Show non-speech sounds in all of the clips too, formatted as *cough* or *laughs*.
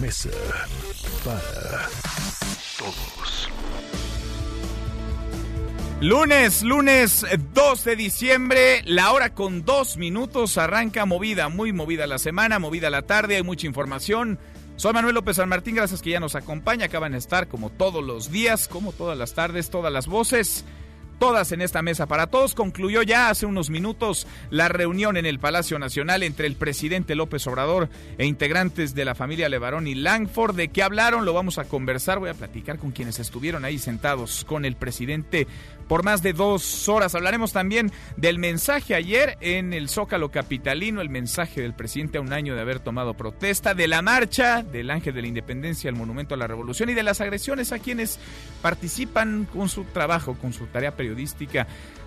Mesa para Todos. Lunes, lunes eh, 2 de diciembre, la hora con dos minutos, arranca movida, muy movida la semana, movida la tarde, hay mucha información. Soy Manuel López San Martín, gracias que ya nos acompaña, acaban de estar como todos los días, como todas las tardes, todas las voces. Todas en esta mesa para todos. Concluyó ya hace unos minutos la reunión en el Palacio Nacional entre el presidente López Obrador e integrantes de la familia Levarón y Langford. ¿De qué hablaron? Lo vamos a conversar. Voy a platicar con quienes estuvieron ahí sentados con el presidente por más de dos horas. Hablaremos también del mensaje ayer en el Zócalo Capitalino, el mensaje del presidente a un año de haber tomado protesta, de la marcha del Ángel de la Independencia al Monumento a la Revolución y de las agresiones a quienes participan con su trabajo, con su tarea periodística,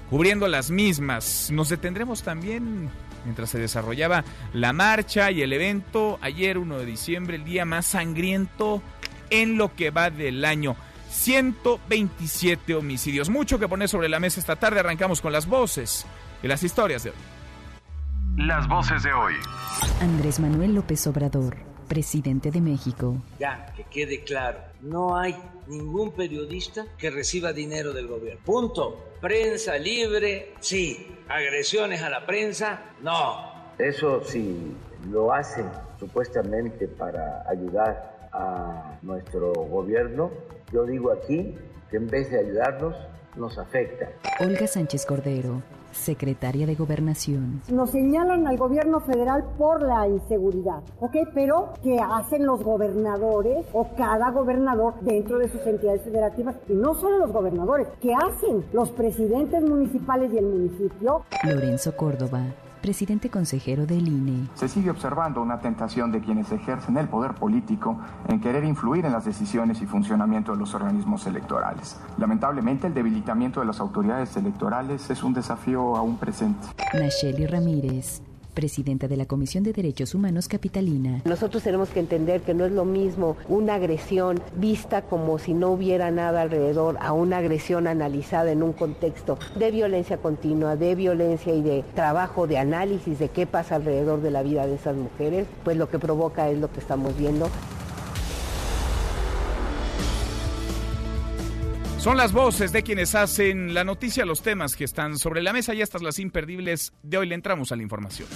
cubriendo las mismas. Nos detendremos también mientras se desarrollaba la marcha y el evento ayer 1 de diciembre, el día más sangriento en lo que va del año. 127 homicidios. Mucho que poner sobre la mesa esta tarde. Arrancamos con las voces y las historias de hoy. Las voces de hoy. Andrés Manuel López Obrador, presidente de México. Ya, que quede claro, no hay ningún periodista que reciba dinero del gobierno. Punto. Prensa libre, sí. Agresiones a la prensa, no. Eso sí lo hacen supuestamente para ayudar a nuestro gobierno. Yo digo aquí que en vez de ayudarnos, nos afecta. Olga Sánchez Cordero, secretaria de Gobernación. Nos señalan al gobierno federal por la inseguridad, ¿ok? Pero ¿qué hacen los gobernadores o cada gobernador dentro de sus entidades federativas? Y no solo los gobernadores, ¿qué hacen los presidentes municipales y el municipio? Lorenzo Córdoba, presidente consejero del INE. Se sigue observando una tentación de quienes ejercen el poder político en querer influir en las decisiones y funcionamiento de los organismos electorales. Lamentablemente, el debilitamiento de las autoridades electorales es un desafío aún presente. Nacheli Ramírez, presidenta de la Comisión de Derechos Humanos Capitalina. Nosotros tenemos que entender que no es lo mismo una agresión vista como si no hubiera nada alrededor a una agresión analizada en un contexto de violencia continua, de violencia y de trabajo, de análisis de qué pasa alrededor de la vida de esas mujeres, pues lo que provoca es lo que estamos viendo. Son las voces de quienes hacen la noticia, los temas que están sobre la mesa y estas las imperdibles de hoy. Le entramos a la información.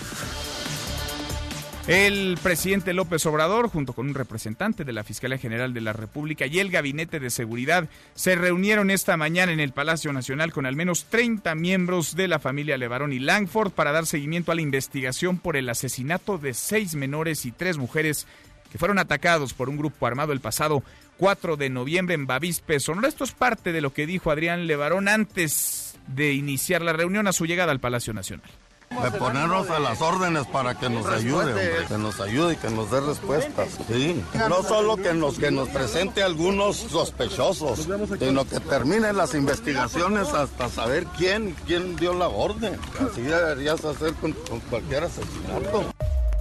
El presidente López Obrador, junto con un representante de la Fiscalía General de la República y el Gabinete de Seguridad, se reunieron esta mañana en el Palacio Nacional con al menos 30 miembros de la familia Levarón y Langford para dar seguimiento a la investigación por el asesinato de seis menores y tres mujeres que fueron atacados por un grupo armado el pasado 4 de noviembre en Bavispe, Sonora. Esto es parte de lo que dijo Adrián Levarón antes de iniciar la reunión a su llegada al Palacio Nacional. De ponernos a las órdenes para que nos ayude, hombre, que nos ayude y que nos dé respuestas. Sí, no solo que nos, que nos presente algunos sospechosos, sino que terminen las investigaciones hasta saber quién, quién dio la orden. Así deberías hacer con, con cualquier asesinato.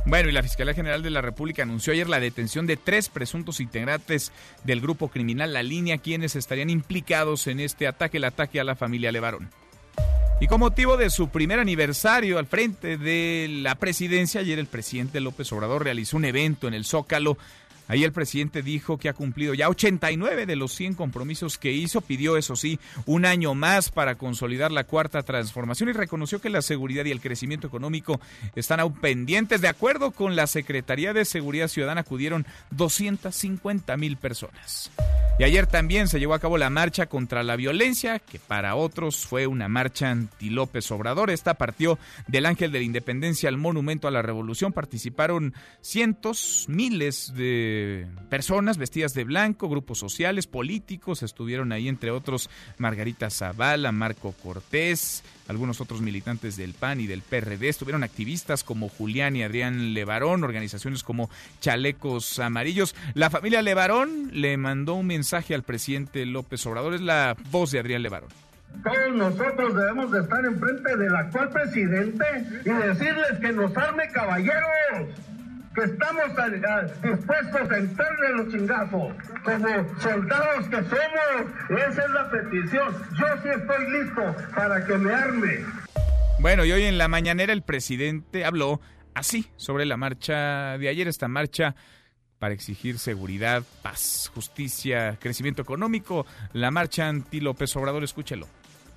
Bueno, y la Fiscalía General de la República anunció ayer la detención de tres presuntos integrantes del grupo criminal La Línea, quienes estarían implicados en este ataque, el ataque a la familia Levarón. Y con motivo de su primer aniversario al frente de la presidencia, ayer el presidente López Obrador realizó un evento en el Zócalo. Ahí el presidente dijo que ha cumplido ya 89 de los 100 compromisos que hizo, pidió eso sí un año más para consolidar la cuarta transformación y reconoció que la seguridad y el crecimiento económico están aún pendientes. De acuerdo con la Secretaría de Seguridad Ciudadana acudieron 250 mil personas. Y ayer también se llevó a cabo la marcha contra la violencia, que para otros fue una marcha anti López Obrador. Esta partió del Ángel de la Independencia al Monumento a la Revolución. Participaron cientos, miles de personas vestidas de blanco, grupos sociales, políticos. Estuvieron ahí, entre otros, Margarita Zavala, Marco Cortés, algunos otros militantes del PAN y del PRD. Estuvieron activistas como Julián y Adrián Levarón, organizaciones como Chalecos Amarillos. La familia Levarón le mandó un mensaje al presidente López Obrador. Es la voz de Adrián Levarón. Todos nosotros debemos de estar enfrente del actual presidente y decirles que nos arme caballeros, que estamos dispuestos a entrarle los chingazos, como soldados que somos. Esa es la petición. Yo sí estoy listo para que me arme. Bueno, y hoy en la mañanera el presidente habló así sobre la marcha de ayer, esta marcha para exigir seguridad, paz, justicia, crecimiento económico, la marcha anti López Obrador, escúchelo.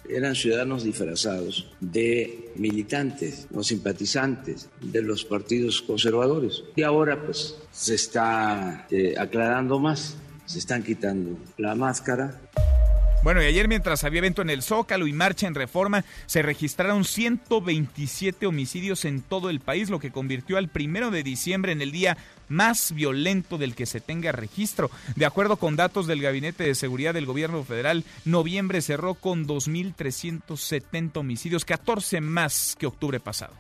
Eran ciudadanos disfrazados de militantes o simpatizantes de los partidos conservadores. Y ahora pues se está eh, aclarando más, se están quitando la máscara bueno, y ayer mientras había evento en el Zócalo y marcha en reforma, se registraron 127 homicidios en todo el país, lo que convirtió al primero de diciembre en el día más violento del que se tenga registro. De acuerdo con datos del Gabinete de Seguridad del Gobierno Federal, noviembre cerró con 2.370 homicidios, 14 más que octubre pasado.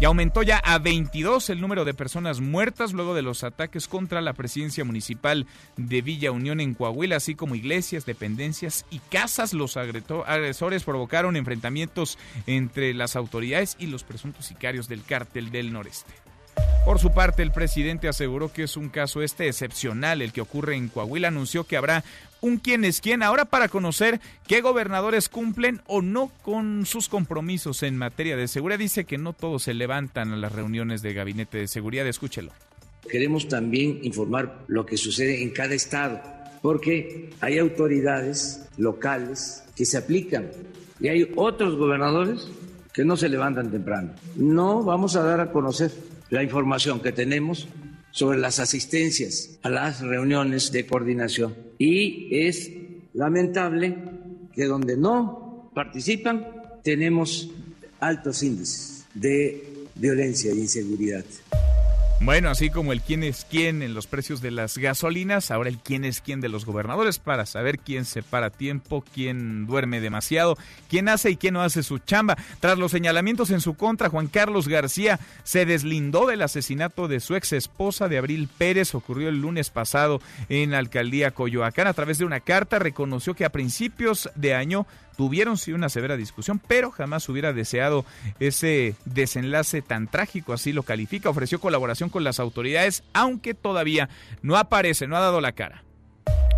Y aumentó ya a 22 el número de personas muertas luego de los ataques contra la presidencia municipal de Villa Unión en Coahuila, así como iglesias, dependencias y casas. Los agresores provocaron enfrentamientos entre las autoridades y los presuntos sicarios del cártel del noreste. Por su parte, el presidente aseguró que es un caso este excepcional el que ocurre en Coahuila. Anunció que habrá un quién es quién ahora para conocer qué gobernadores cumplen o no con sus compromisos en materia de seguridad. Dice que no todos se levantan a las reuniones de gabinete de seguridad. Escúchelo. Queremos también informar lo que sucede en cada estado, porque hay autoridades locales que se aplican y hay otros gobernadores que no se levantan temprano. No vamos a dar a conocer la información que tenemos sobre las asistencias a las reuniones de coordinación. Y es lamentable que donde no participan tenemos altos índices de violencia e inseguridad. Bueno, así como el quién es quién en los precios de las gasolinas, ahora el quién es quién de los gobernadores para saber quién se para tiempo, quién duerme demasiado, quién hace y quién no hace su chamba. Tras los señalamientos en su contra, Juan Carlos García se deslindó del asesinato de su ex esposa de Abril Pérez, ocurrió el lunes pasado en la alcaldía Coyoacán. A través de una carta reconoció que a principios de año tuvieron sí una severa discusión, pero jamás hubiera deseado ese desenlace tan trágico, así lo califica. Ofreció colaboración con las autoridades, aunque todavía no aparece, no ha dado la cara.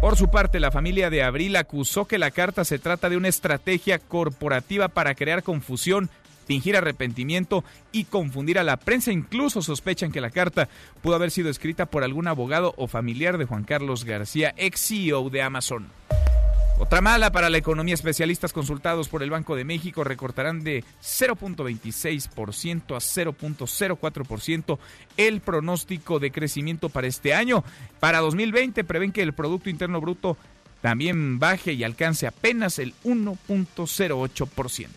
Por su parte, la familia de Abril acusó que la carta se trata de una estrategia corporativa para crear confusión, fingir arrepentimiento y confundir a la prensa. Incluso sospechan que la carta pudo haber sido escrita por algún abogado o familiar de Juan Carlos García, ex CEO de Amazon. Otra mala para la economía. Especialistas consultados por el Banco de México recortarán de 0.26% a 0.04% el pronóstico de crecimiento para este año. Para 2020 prevén que el Producto Interno Bruto también baje y alcance apenas el 1.08%.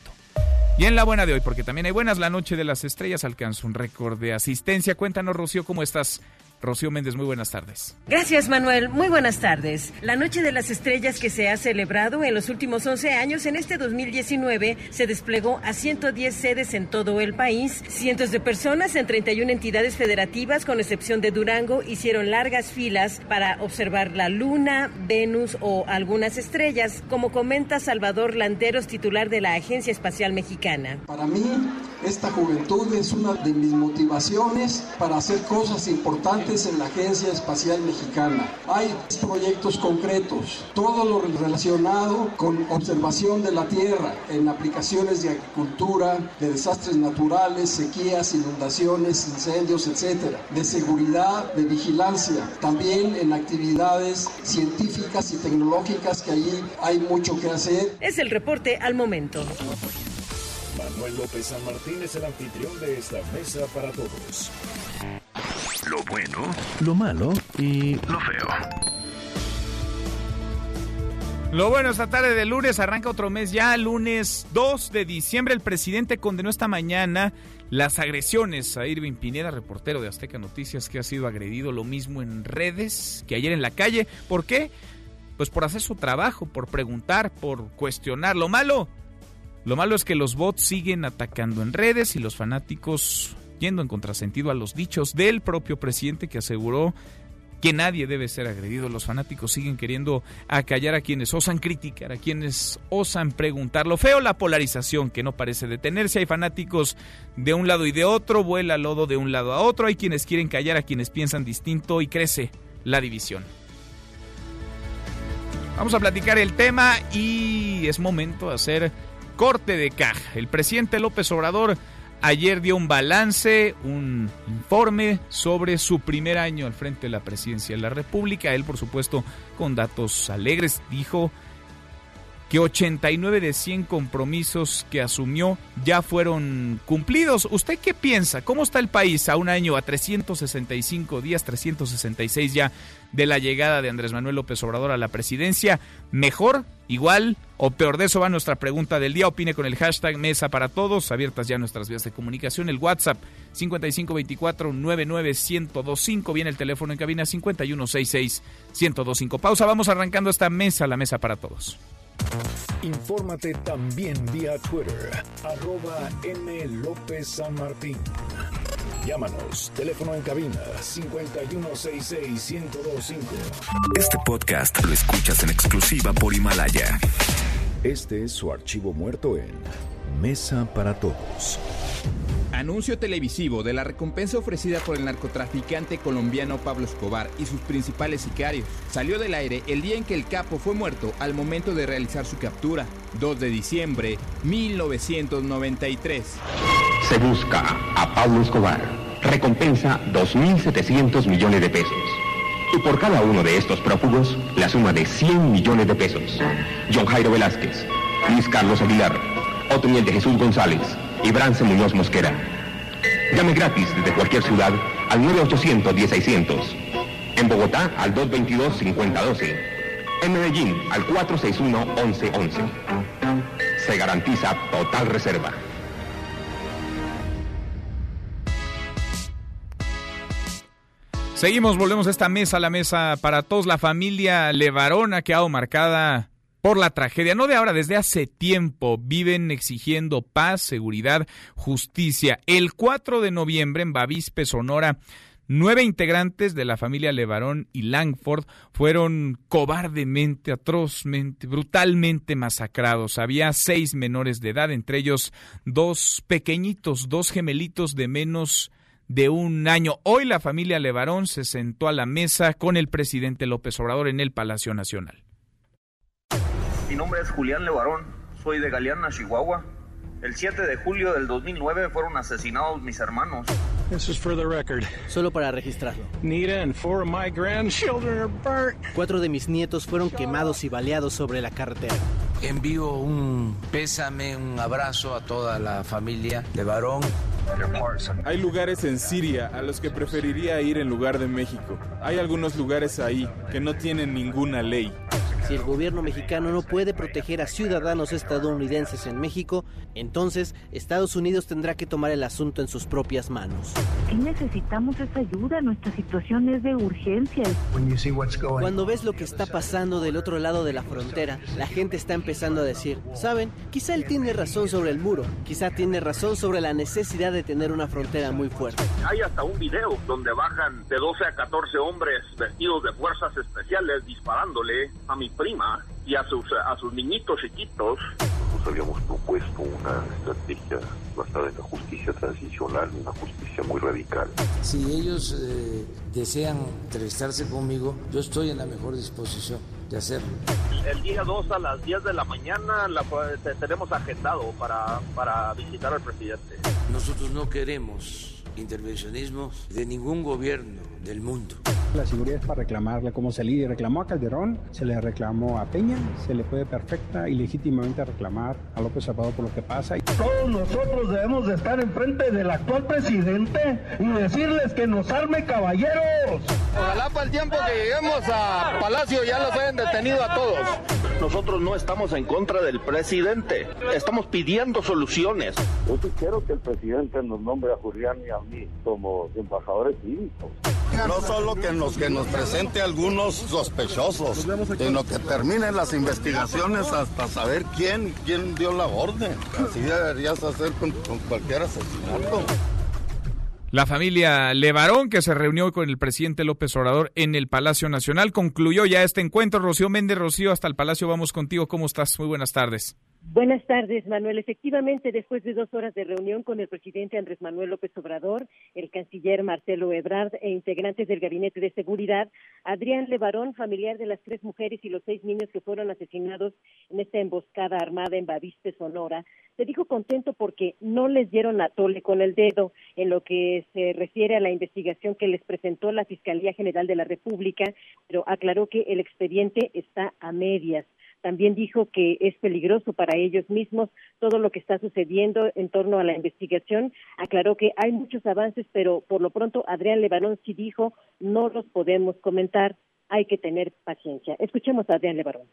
Y en la buena de hoy, porque también hay buenas, la noche de las estrellas alcanza un récord de asistencia. Cuéntanos, Rocío, ¿cómo estás? Rocío Méndez, muy buenas tardes. Gracias, Manuel. Muy buenas tardes. La Noche de las Estrellas que se ha celebrado en los últimos 11 años, en este 2019, se desplegó a 110 sedes en todo el país. Cientos de personas en 31 entidades federativas, con excepción de Durango, hicieron largas filas para observar la Luna, Venus o algunas estrellas, como comenta Salvador Landeros, titular de la Agencia Espacial Mexicana. Para mí, esta juventud es una de mis motivaciones para hacer cosas importantes en la Agencia Espacial Mexicana. Hay proyectos concretos, todo lo relacionado con observación de la Tierra en aplicaciones de agricultura, de desastres naturales, sequías, inundaciones, incendios, etcétera, de seguridad, de vigilancia, también en actividades científicas y tecnológicas que allí hay mucho que hacer. Es el reporte al momento. Manuel López San Martín es el anfitrión de esta mesa para todos. Lo bueno, lo malo y lo feo. Lo bueno, esta tarde de lunes arranca otro mes ya, lunes 2 de diciembre. El presidente condenó esta mañana las agresiones a Irving Pineda, reportero de Azteca Noticias, que ha sido agredido lo mismo en redes que ayer en la calle. ¿Por qué? Pues por hacer su trabajo, por preguntar, por cuestionar. Lo malo, lo malo es que los bots siguen atacando en redes y los fanáticos en contrasentido a los dichos del propio presidente que aseguró que nadie debe ser agredido. Los fanáticos siguen queriendo acallar a quienes osan criticar, a quienes osan preguntar. Lo feo, la polarización que no parece detenerse. Hay fanáticos de un lado y de otro, vuela lodo de un lado a otro. Hay quienes quieren callar a quienes piensan distinto y crece la división. Vamos a platicar el tema y es momento de hacer corte de caja. El presidente López Obrador ayer dio un balance, un informe sobre su primer año al frente de la presidencia de la República. Él, por supuesto, con datos alegres, dijo que 89 de 100 compromisos que asumió ya fueron cumplidos. ¿Usted qué piensa? ¿Cómo está el país a un año, a 365 días, 366 ya de la llegada de Andrés Manuel López Obrador a la presidencia? ¿Mejor, igual o peor? De eso va nuestra pregunta del día. Opine con el hashtag Mesa para Todos. Abiertas ya nuestras vías de comunicación. El WhatsApp 5524-99125. Viene el teléfono en cabina 5166-1025. Pausa. Vamos arrancando esta mesa, la Mesa para Todos. Infórmate también vía Twitter, arroba M. López San Martín. Llámanos, teléfono en cabina 5166-1025. Este podcast lo escuchas en exclusiva por Himalaya. Este es su archivo muerto en Mesa para Todos. Anuncio televisivo de la recompensa ofrecida por el narcotraficante colombiano Pablo Escobar y sus principales sicarios. Salió del aire el día en que el capo fue muerto al momento de realizar su captura, 2 de diciembre 1993. Se busca a Pablo Escobar. Recompensa 2.700 millones de pesos. Y por cada uno de estos prófugos, la suma de 100 millones de pesos. John Jairo Velázquez, Luis Carlos Aguilar, Otoniel de Jesús González, y Brance Muñoz Mosquera. Llame gratis desde cualquier ciudad al 9800-1600. En Bogotá al 222-5012. En Medellín al 461-1111. Se garantiza total reserva. Seguimos, volvemos a esta mesa, la mesa para todos. La familia Levarón ha quedado marcada por la tragedia. No de ahora, desde hace tiempo viven exigiendo paz, seguridad, justicia. El 4 de noviembre en Bavispe, Sonora, Nueve integrantes de la familia Levarón y Langford fueron cobardemente, atrozmente, brutalmente masacrados. Había seis menores de edad, entre ellos dos pequeñitos, dos gemelitos de menos de un año. Hoy la familia Levarón se sentó a la mesa con el presidente López Obrador en el Palacio Nacional. Mi nombre es Julián Levarón, soy de Galeana, Chihuahua. El 7 de julio del 2009 fueron asesinados mis hermanos. Solo para registrarlo. Nita and four of my grandchildren are burnt. Cuatro de mis nietos fueron quemados y baleados sobre la carretera. Envío un pésame, un abrazo a toda la familia de Varón. Hay lugares en Siria a los que preferiría ir en lugar de México. Hay algunos lugares ahí que no tienen ninguna ley. Si el gobierno mexicano no puede proteger a ciudadanos estadounidenses en México, entonces Estados Unidos tendrá que tomar el asunto en sus propias manos. Sí necesitamos esa ayuda, nuestra situación es de urgencia. Cuando ves lo que está pasando del otro lado de la frontera, la gente está empezando a decir, ¿saben? Quizá él tiene razón sobre el muro, quizá tiene razón sobre la necesidad de tener una frontera muy fuerte. Hay hasta un video donde bajan de 12 a 14 hombres vestidos de fuerzas especiales disparándole a mi prima y a sus, a sus niñitos chiquitos. Nos habíamos propuesto una estrategia basada en la justicia transicional, una justicia muy radical. Si ellos eh, desean entrevistarse conmigo, yo estoy en la mejor disposición de hacerlo. El día 2 a las 10 de la mañana la, tenemos agendado para, para visitar al presidente. Nosotros no queremos intervencionismo de ningún gobierno del mundo. La seguridad es para reclamarle como se le reclamó a Calderón, se le reclamó a Peña, se le puede perfecta y legítimamente reclamar a López Obrador por lo que pasa. Todos nosotros debemos de estar enfrente del actual presidente y decirles que nos arme caballeros. Ojalá para el tiempo que lleguemos a Palacio ya los hayan detenido a todos. Nosotros no estamos en contra del presidente, estamos pidiendo soluciones. Yo sí quiero que el presidente nos nombre a Julián y a mí como embajadores cívicos. No solo que nos, que nos presente algunos sospechosos, sino que terminen las investigaciones hasta saber quién, quién dio la orden. Así deberías hacer con, con cualquier asesinato. La familia Levarón, que se reunió con el presidente López Obrador en el Palacio Nacional, concluyó ya este encuentro. Rocío Méndez, Rocío, hasta el Palacio vamos contigo. ¿Cómo estás? Muy buenas tardes. Buenas tardes, Manuel. Efectivamente, después de dos horas de reunión con el presidente Andrés Manuel López Obrador, el canciller Marcelo Ebrard e integrantes del Gabinete de Seguridad, Adrián Levarón, familiar de las tres mujeres y los seis niños que fueron asesinados en esta emboscada armada en Baviste, Sonora, se dijo contento porque no les dieron a tole con el dedo en lo que se refiere a la investigación que les presentó la Fiscalía General de la República, pero aclaró que el expediente está a medias. También dijo que es peligroso para ellos mismos todo lo que está sucediendo en torno a la investigación. Aclaró que hay muchos avances, pero por lo pronto Adrián Levarón sí dijo no los podemos comentar, hay que tener paciencia. Escuchemos a Adrián Levarón.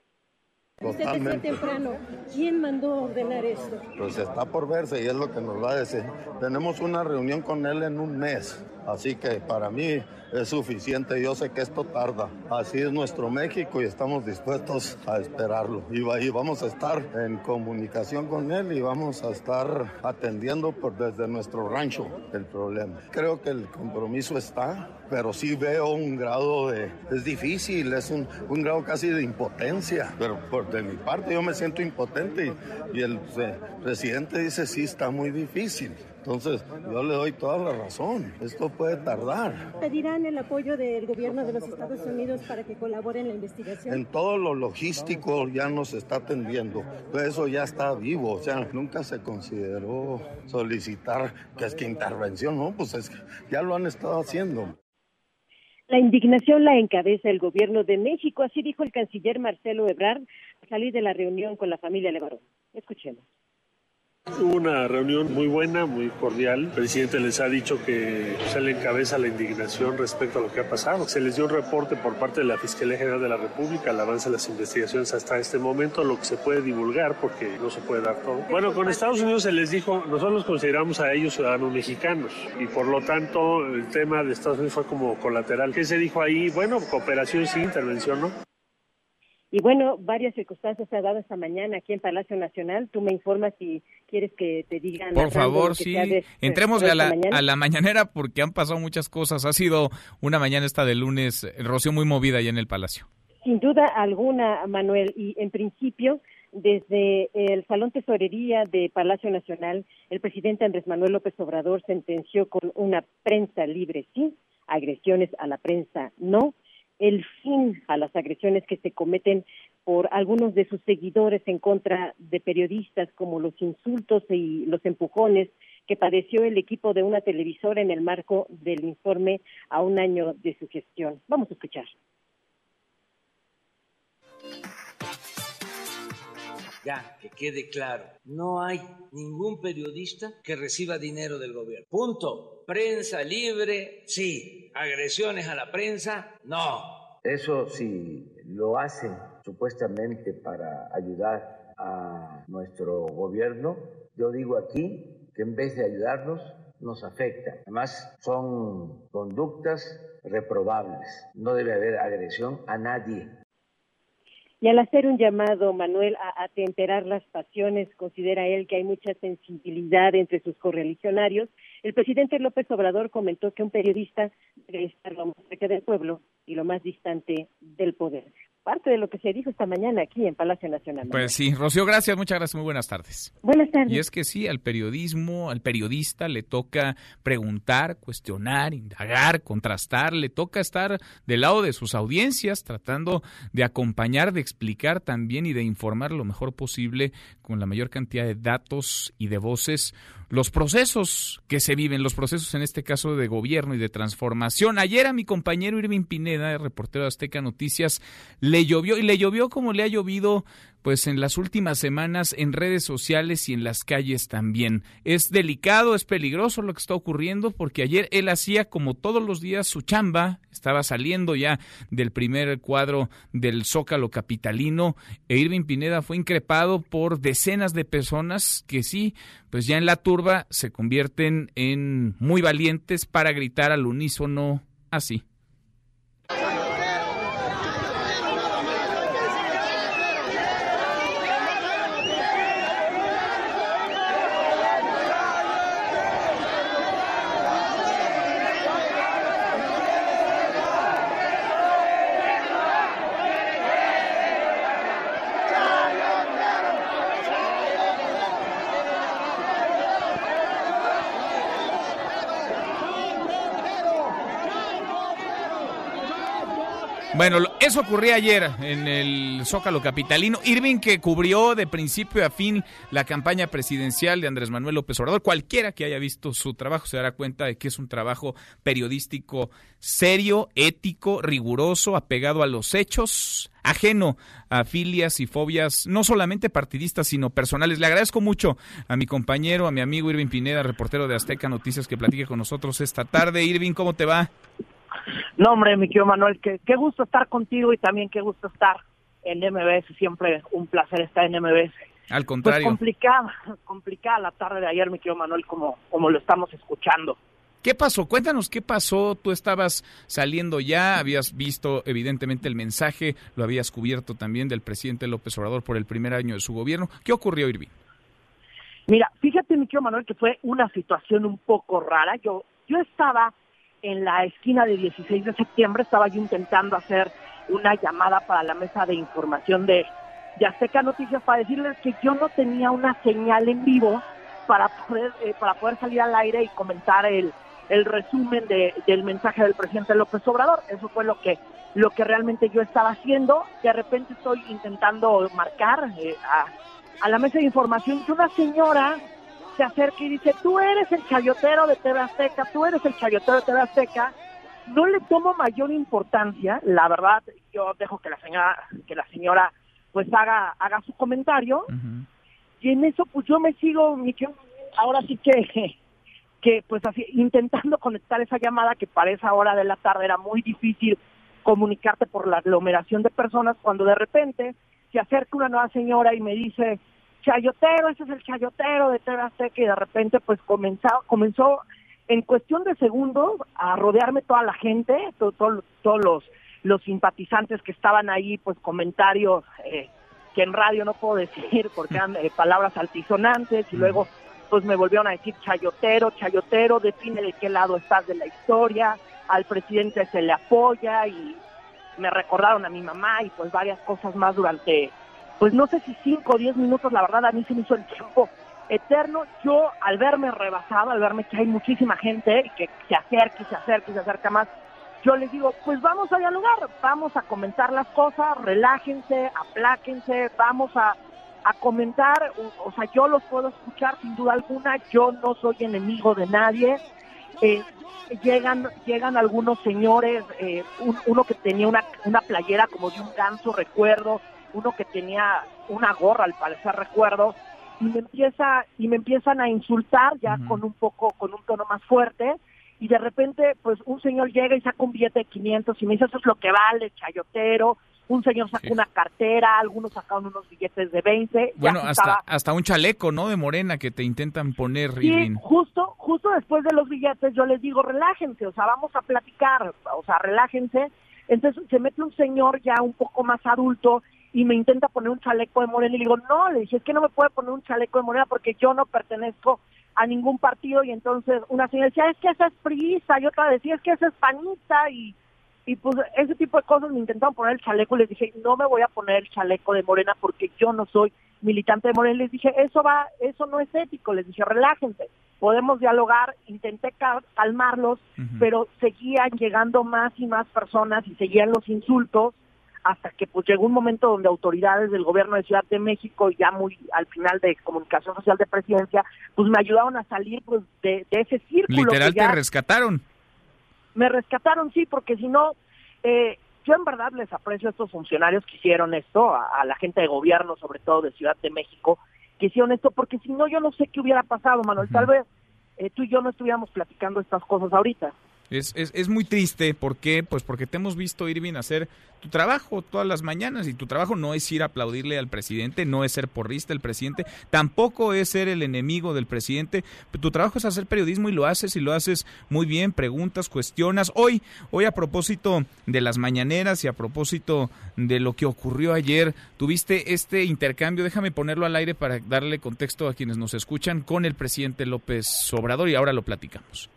Totalmente. temprano, ¿quién mandó ordenar esto? Pues está por verse y es lo que nos va a decir. Tenemos una reunión con él en un mes, así que para mí es suficiente. Yo sé que esto tarda. Así es nuestro México y estamos dispuestos a esperarlo. Y, va- y vamos a estar en comunicación con él y vamos a estar atendiendo por desde nuestro rancho el problema. Creo que el compromiso está, pero sí veo un grado de... Es difícil, es un, un grado casi de impotencia. Pero por de mi parte yo me siento impotente y, y el eh, presidente dice sí está muy difícil. Entonces yo le doy toda la razón. Esto puede tardar. ¿Pedirán el apoyo del gobierno de los Estados Unidos para que colabore en la investigación? En todo lo logístico ya nos está atendiendo. Eso ya está vivo. O sea, nunca se consideró solicitar que es que intervención, ¿no? Pues es que ya lo han estado haciendo. La indignación la encabeza el gobierno de México, así dijo el canciller Marcelo Ebrard al salir de la reunión con la familia Levarón. Escuchemos. Hubo una reunión muy buena, muy cordial. El presidente les ha dicho que se le encabeza la indignación respecto a lo que ha pasado. Se les dio un reporte por parte de la Fiscalía General de la República, el avance de las investigaciones hasta este momento, lo que se puede divulgar porque no se puede dar todo. Bueno, con Estados Unidos se les dijo, nosotros consideramos a ellos ciudadanos mexicanos y por lo tanto el tema de Estados Unidos fue como colateral. ¿Qué se dijo ahí? Bueno, cooperación sí, intervención no. Y bueno, varias circunstancias se han dado esta mañana aquí en Palacio Nacional. Tú me informas si quieres que te digan. Por favor, sí. Entremos a la, mañana. a la mañanera porque han pasado muchas cosas. Ha sido una mañana esta de lunes, Rocío, muy movida allá en el Palacio. Sin duda alguna, Manuel, y en principio, desde el Salón Tesorería de Palacio Nacional, el presidente Andrés Manuel López Obrador sentenció con una prensa libre sí, agresiones a la prensa no, el fin a las agresiones que se cometen por algunos de sus seguidores en contra de periodistas, como los insultos y los empujones que padeció el equipo de una televisora en el marco del informe a un año de su gestión. Vamos a escuchar. Ya, que quede claro, no hay ningún periodista que reciba dinero del gobierno. Punto. Prensa libre, sí. Agresiones a la prensa, no. Eso si lo hacen supuestamente para ayudar a nuestro gobierno, yo digo aquí que en vez de ayudarnos, nos afecta. Además, son conductas reprobables. No debe haber agresión a nadie. Y al hacer un llamado, Manuel, a atemperar las pasiones, considera él que hay mucha sensibilidad entre sus correligionarios. El presidente López Obrador comentó que un periodista debe estar lo más cerca del pueblo y lo más distante del poder. Parte de lo que se dijo esta mañana aquí en Palacio Nacional. Pues sí, Rocío, gracias, muchas gracias, muy buenas tardes. Buenas tardes. Y es que sí, al periodismo, al periodista le toca preguntar, cuestionar, indagar, contrastar, le toca estar del lado de sus audiencias, tratando de acompañar, de explicar también y de informar lo mejor posible con la mayor cantidad de datos y de voces los procesos que se viven, los procesos en este caso de gobierno y de transformación. Ayer a mi compañero Irving Pineda, reportero de Azteca Noticias, le llovió y le llovió como le ha llovido pues en las últimas semanas en redes sociales y en las calles también. Es delicado, es peligroso lo que está ocurriendo porque ayer él hacía como todos los días su chamba, estaba saliendo ya del primer cuadro del Zócalo capitalino e Irving Pineda fue increpado por decenas de personas que sí, pues ya en la turba se convierten en muy valientes para gritar al unísono así. Bueno, eso ocurría ayer en el Zócalo Capitalino. Irving que cubrió de principio a fin la campaña presidencial de Andrés Manuel López Obrador. Cualquiera que haya visto su trabajo se dará cuenta de que es un trabajo periodístico serio, ético, riguroso, apegado a los hechos, ajeno a filias y fobias, no solamente partidistas, sino personales. Le agradezco mucho a mi compañero, a mi amigo Irving Pineda, reportero de Azteca Noticias, que platique con nosotros esta tarde. Irving, ¿cómo te va? No, hombre, mi querido Manuel, qué, qué gusto estar contigo y también qué gusto estar en MBS. Siempre un placer estar en MBS. Al contrario. Pues complicada, complicada la tarde de ayer, mi querido Manuel, como, como lo estamos escuchando. ¿Qué pasó? Cuéntanos qué pasó. Tú estabas saliendo ya, habías visto evidentemente el mensaje, lo habías cubierto también del presidente López Obrador por el primer año de su gobierno. ¿Qué ocurrió, Irving? Mira, fíjate, mi querido Manuel, que fue una situación un poco rara. Yo, yo estaba en la esquina de 16 de septiembre, estaba yo intentando hacer una llamada para la mesa de información de, de Azteca Noticias para decirles que yo no tenía una señal en vivo para poder, eh, para poder salir al aire y comentar el, el resumen de, del mensaje del presidente López Obrador. Eso fue lo que, lo que realmente yo estaba haciendo. De repente estoy intentando marcar eh, a, a la mesa de información que una señora se acerca y dice, tú eres el chayotero de TV Azteca, tú eres el chayotero de TV Azteca, no le tomo mayor importancia, la verdad, yo dejo que la señora, que la señora pues haga, haga su comentario, y en eso pues yo me sigo, ahora sí que, que pues así, intentando conectar esa llamada que para esa hora de la tarde era muy difícil comunicarte por la aglomeración de personas, cuando de repente se acerca una nueva señora y me dice, chayotero, ese es el chayotero de TV Azteca y de repente pues comenzó, comenzó en cuestión de segundos a rodearme toda la gente, todos los, los simpatizantes que estaban ahí, pues comentarios eh, que en radio no puedo decir porque eran eh, palabras altisonantes y luego pues me volvieron a decir chayotero, chayotero, define de qué lado estás de la historia, al presidente se le apoya y me recordaron a mi mamá y pues varias cosas más durante pues no sé si cinco o diez minutos, la verdad a mí se me hizo el tiempo eterno. Yo al verme rebasado, al verme que hay muchísima gente y que se acerca y se acerca y se acerca más, yo les digo, pues vamos a dialogar, vamos a comentar las cosas, relájense, apláquense, vamos a, a comentar, o, sea, yo los puedo escuchar sin duda alguna, yo no soy enemigo de nadie. Eh, llegan llegan algunos señores, eh, uno que tenía una, una playera como de un ganso, recuerdo, uno que tenía una gorra, al parecer recuerdo, y me empieza y me empiezan a insultar ya con un poco con un tono más fuerte y de repente pues un señor llega y saca un billete de 500 y me dice eso es lo que vale, chayotero. Un señor saca una cartera, algunos sacaron unos billetes de 20. Bueno, hasta, hasta un chaleco, ¿no? De morena que te intentan poner. Sí, justo, justo después de los billetes yo les digo, relájense, o sea, vamos a platicar, o sea, relájense. Entonces se mete un señor ya un poco más adulto y me intenta poner un chaleco de morena y le digo, no, le dije, es que no me puede poner un chaleco de morena porque yo no pertenezco a ningún partido y entonces una señora decía, es que esa es prisa y otra decía, es que esa es panista y, y pues ese tipo de cosas me intentaron poner el chaleco y les dije, no me voy a poner el chaleco de morena porque yo no soy militante de morena. Les dije, eso va, eso no es ético, les dije, relájense, podemos dialogar, intenté calmarlos, pero seguían llegando más y más personas y seguían los insultos hasta que pues llegó un momento donde autoridades del gobierno de Ciudad de México, ya muy al final de comunicación social de presidencia, pues me ayudaron a salir pues de, ese círculo. Literal te rescataron. Me rescataron, sí, porque si no, eh, yo en verdad les aprecio a estos funcionarios que hicieron esto, a, la gente de gobierno, sobre todo de Ciudad de México, que hicieron esto, porque si no, yo no sé qué hubiera pasado, Manuel. Tal vez eh, tú y yo no estuviéramos platicando estas cosas ahorita. Es, es, es, muy triste, ¿por qué? Pues porque te hemos visto, Irving, hacer tu trabajo todas las mañanas y tu trabajo no es ir a aplaudirle al presidente, no es ser porrista del presidente, tampoco es ser el enemigo del presidente, tu trabajo es hacer periodismo y lo haces y lo haces muy bien, preguntas, cuestionas. Hoy, hoy a propósito de las mañaneras y a propósito de lo que ocurrió ayer, tuviste este intercambio, déjame ponerlo al aire para darle contexto a quienes nos escuchan con el presidente López Obrador y ahora lo platicamos.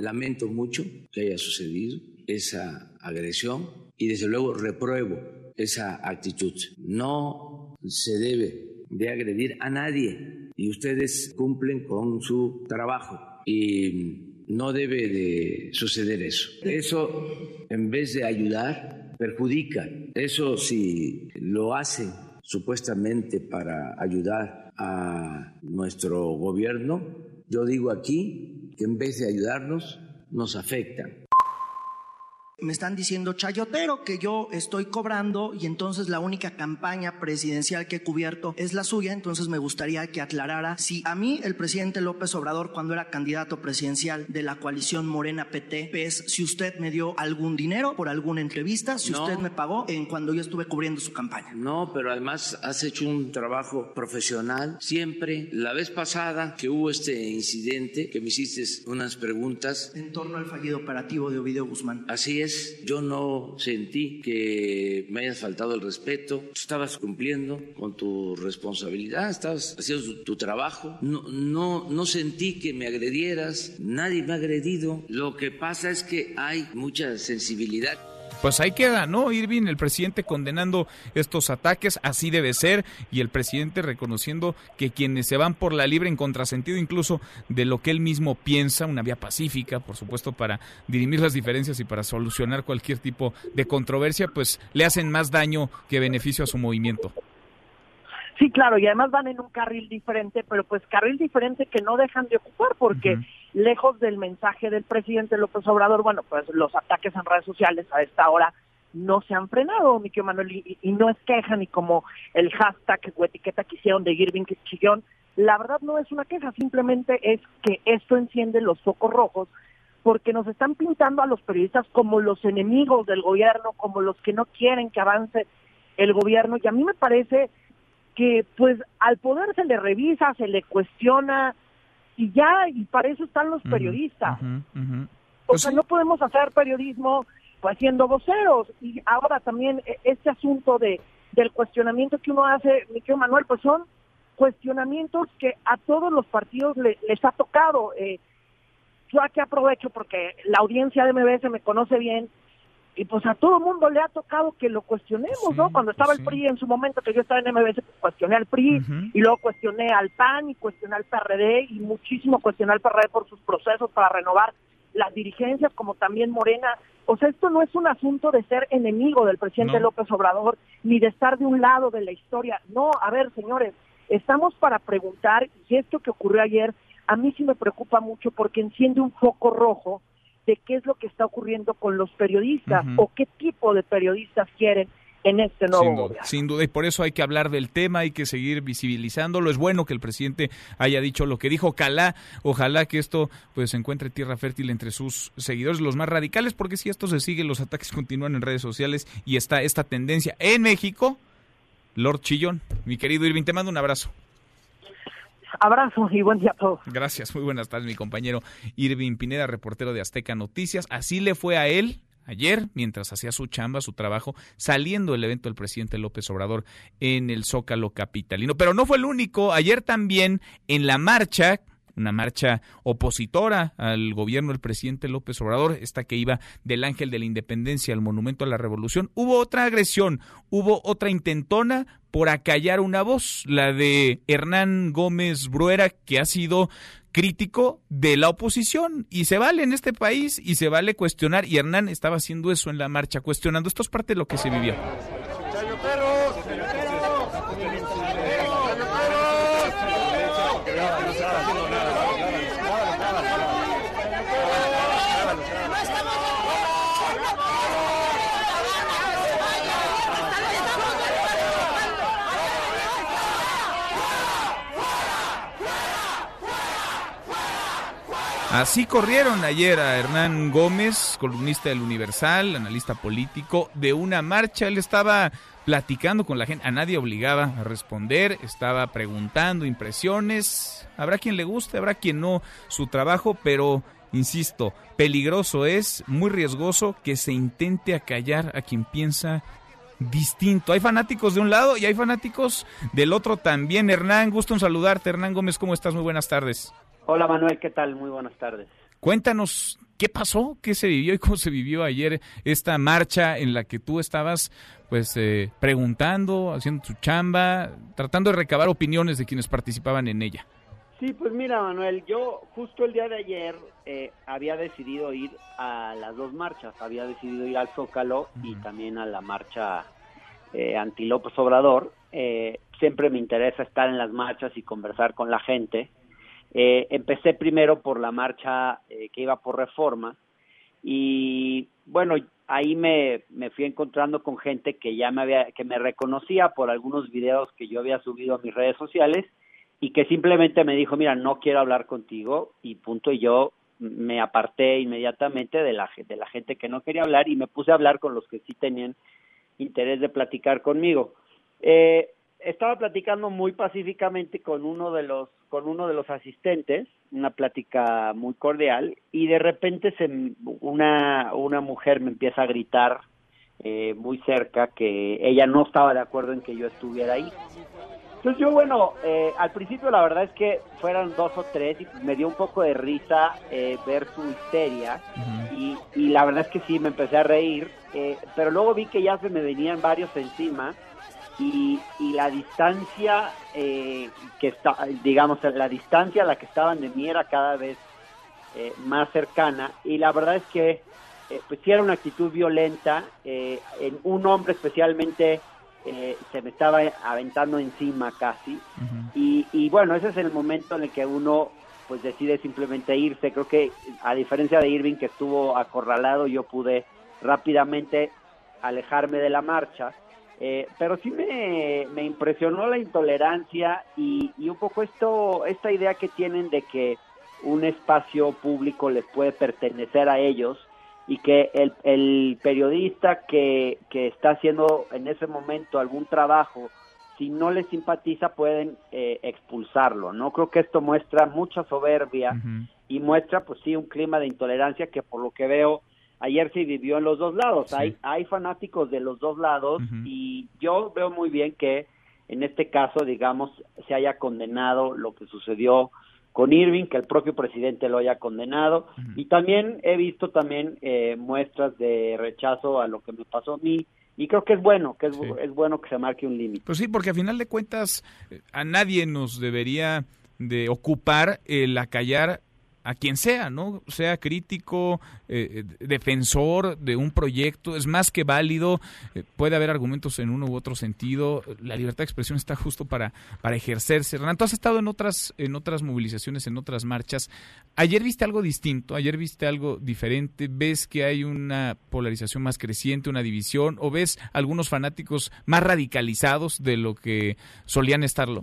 Lamento mucho que haya sucedido esa agresión y desde luego repruebo esa actitud. No se debe de agredir a nadie y ustedes cumplen con su trabajo y no debe de suceder eso. Eso en vez de ayudar perjudica. Eso si lo hacen supuestamente para ayudar a nuestro gobierno, yo digo aquí que en vez de ayudarnos, nos afectan. Me están diciendo chayotero que yo estoy cobrando y entonces la única campaña presidencial que he cubierto es la suya. Entonces me gustaría que aclarara si a mí el presidente López Obrador, cuando era candidato presidencial de la coalición Morena PT, PES, si usted me dio algún dinero por alguna entrevista, si usted me pagó en cuando yo estuve cubriendo su campaña. No, pero además has hecho un trabajo profesional siempre. La vez pasada que hubo este incidente, que me hiciste unas preguntas. En torno al fallido operativo de Ovidio Guzmán. Así es yo no sentí que me hayas faltado el respeto, estabas cumpliendo con tu responsabilidad, estabas haciendo tu, trabajo, no, no, no sentí que me agredieras, nadie me ha agredido, lo que pasa es que hay mucha sensibilidad pues ahí queda, ¿no? Irving, el presidente condenando estos ataques, así debe ser, y el presidente reconociendo que quienes se van por la libre en contrasentido incluso de lo que él mismo piensa, una vía pacífica, por supuesto, para dirimir las diferencias y para solucionar cualquier tipo de controversia, pues le hacen más daño que beneficio a su movimiento. Sí, claro, y además van en un carril diferente, pero pues carril diferente que no dejan de ocupar porque lejos del mensaje del presidente López Obrador, bueno, pues los ataques en redes sociales a esta hora no se han frenado, mi Manuel, y, no es queja ni como el hashtag o etiqueta que hicieron de Irving Chillón. La verdad no es una queja, simplemente es que esto enciende los focos rojos porque nos están pintando a los periodistas como los enemigos del gobierno, como los que no quieren que avance el gobierno, y a mí me parece que pues al poder se le revisa, se le cuestiona y ya, y para eso están los periodistas. O pues sea, no podemos hacer periodismo pues siendo voceros. Y ahora también e, este asunto de del cuestionamiento que uno hace, mi querido Manuel, pues son cuestionamientos que a todos los partidos les ha tocado. Eh, yo aquí aprovecho porque la audiencia de MBS me conoce bien y pues a todo mundo le ha tocado que lo cuestionemos, ¿no? Cuando estaba el PRI en su momento, que yo estaba en MBS, pues cuestioné al PRI y luego cuestioné al PAN y cuestioné al PRD y muchísimo cuestioné al PRD por sus procesos para renovar las dirigencias, como también Morena. O sea, esto no es un asunto de ser enemigo del presidente López Obrador, ni de estar de un lado de la historia. No, a ver, señores, estamos para preguntar, y esto que ocurrió ayer, a mí sí me preocupa mucho porque enciende un foco rojo de qué es lo que está ocurriendo con los periodistas o qué tipo de periodistas quieren en este nuevo sin duda, Sin duda, y por eso hay que hablar del tema, hay que seguir visibilizándolo. Es bueno que el presidente haya dicho lo que dijo. Ojalá, ojalá que esto pues encuentre tierra fértil entre sus seguidores, los más radicales, porque si esto se sigue, los ataques *laughs* continúan en redes sociales y está esta tendencia en México. Lord Chillón, mi querido Irving, te mando un abrazo. Abrazo y buen día a todos. Gracias, muy buenas tardes, mi compañero Irving Pineda, reportero de Azteca Noticias. Así le fue a él ayer, mientras hacía su chamba, su trabajo, saliendo del evento del presidente López Obrador en el Zócalo Capitalino. Pero no fue el único. Ayer también en la marcha una marcha opositora al gobierno del presidente López Obrador, esta que iba del Ángel de la Independencia al Monumento a la Revolución. Hubo otra agresión, hubo otra intentona por acallar una voz, la de Hernán Gómez Bruera, que ha sido crítico de la oposición y se vale en este país y se vale cuestionar y Hernán estaba haciendo eso en la marcha, cuestionando. Esto es parte de lo que se vivió. Así corrieron ayer a Hernán Gómez, columnista del Universal, analista político, de una marcha. Él estaba platicando con la gente, a nadie obligaba a responder, estaba preguntando impresiones. Habrá quien le guste, habrá quien no su trabajo, pero insisto, peligroso es, muy riesgoso que se intente acallar a quien piensa distinto. Hay fanáticos de un lado y hay fanáticos del otro también. Hernán, gusto en saludarte. Hernán Gómez, ¿cómo estás? Muy buenas tardes. Hola Manuel, ¿qué tal? Muy buenas tardes. Cuéntanos qué pasó, qué se vivió y cómo se vivió ayer esta marcha en la que tú estabas pues eh, preguntando, haciendo tu chamba, tratando de recabar opiniones de quienes participaban en ella. Sí, pues mira Manuel, yo justo el día de ayer eh, había decidido ir a las dos marchas, había decidido ir al Zócalo y también a la marcha eh, anti López Obrador. Eh, siempre me interesa estar en las marchas y conversar con la gente. Eh, empecé primero por la marcha eh, que iba por reforma y bueno, ahí me, me fui encontrando con gente que ya me había, que me reconocía por algunos videos que yo había subido a mis redes sociales y que simplemente me dijo, mira, no quiero hablar contigo y punto, y yo me aparté inmediatamente de la, de la gente que no quería hablar y me puse a hablar con los que sí tenían interés de platicar conmigo. Eh, estaba platicando muy pacíficamente con uno de los con uno de los asistentes, una plática muy cordial y de repente se una una mujer me empieza a gritar eh, muy cerca que ella no estaba de acuerdo en que yo estuviera ahí. Entonces yo, bueno, eh, al principio la verdad es que fueron dos o tres y me dio un poco de risa eh, ver su histeria y, y, la verdad es que sí, me empecé a reír, eh, pero luego vi que ya se me venían varios encima y, y la distancia eh, que está, digamos, la distancia a la que estaban de mí era cada vez eh, más cercana y la verdad es que eh, pues sí era una actitud violenta, eh, en un hombre especialmente se me estaba aventando encima casi y, y bueno, ese es el momento en el que uno pues decide simplemente irse. Creo que a diferencia de Irving que estuvo acorralado, yo pude rápidamente alejarme de la marcha. Eh, pero sí me, me, impresionó la intolerancia y, y, un poco esto, esta idea que tienen de que un espacio público les puede pertenecer a ellos y que el, el periodista que, que está haciendo en ese momento algún trabajo, si no les simpatiza pueden eh, expulsarlo, ¿no? Creo que esto muestra mucha soberbia uh -huh. y muestra, pues sí, un clima de intolerancia que por lo que veo ayer se vivió en los dos lados. Sí. Hay, hay fanáticos de los dos lados uh -huh. y yo veo muy bien que en este caso, digamos, se haya condenado lo que sucedió con Irving, que el propio presidente lo haya condenado. Uh -huh. Y también he visto también eh, muestras de rechazo a lo que me pasó a mí. Y creo que es bueno, que es, sí. es bueno que se marque un límite. Pues sí, porque a final de cuentas a nadie nos debería de ocupar el acallar a quien sea, ¿no? Sea crítico, eh, defensor de un proyecto, es más que válido, eh, puede haber argumentos en uno u otro sentido, la libertad de expresión está justo para, para ejercerse. Renato, has estado en otras, en otras movilizaciones, en otras marchas. Ayer viste algo distinto, ayer viste algo diferente, ves que hay una polarización más creciente, una división, o ves algunos fanáticos más radicalizados de lo que solían estarlo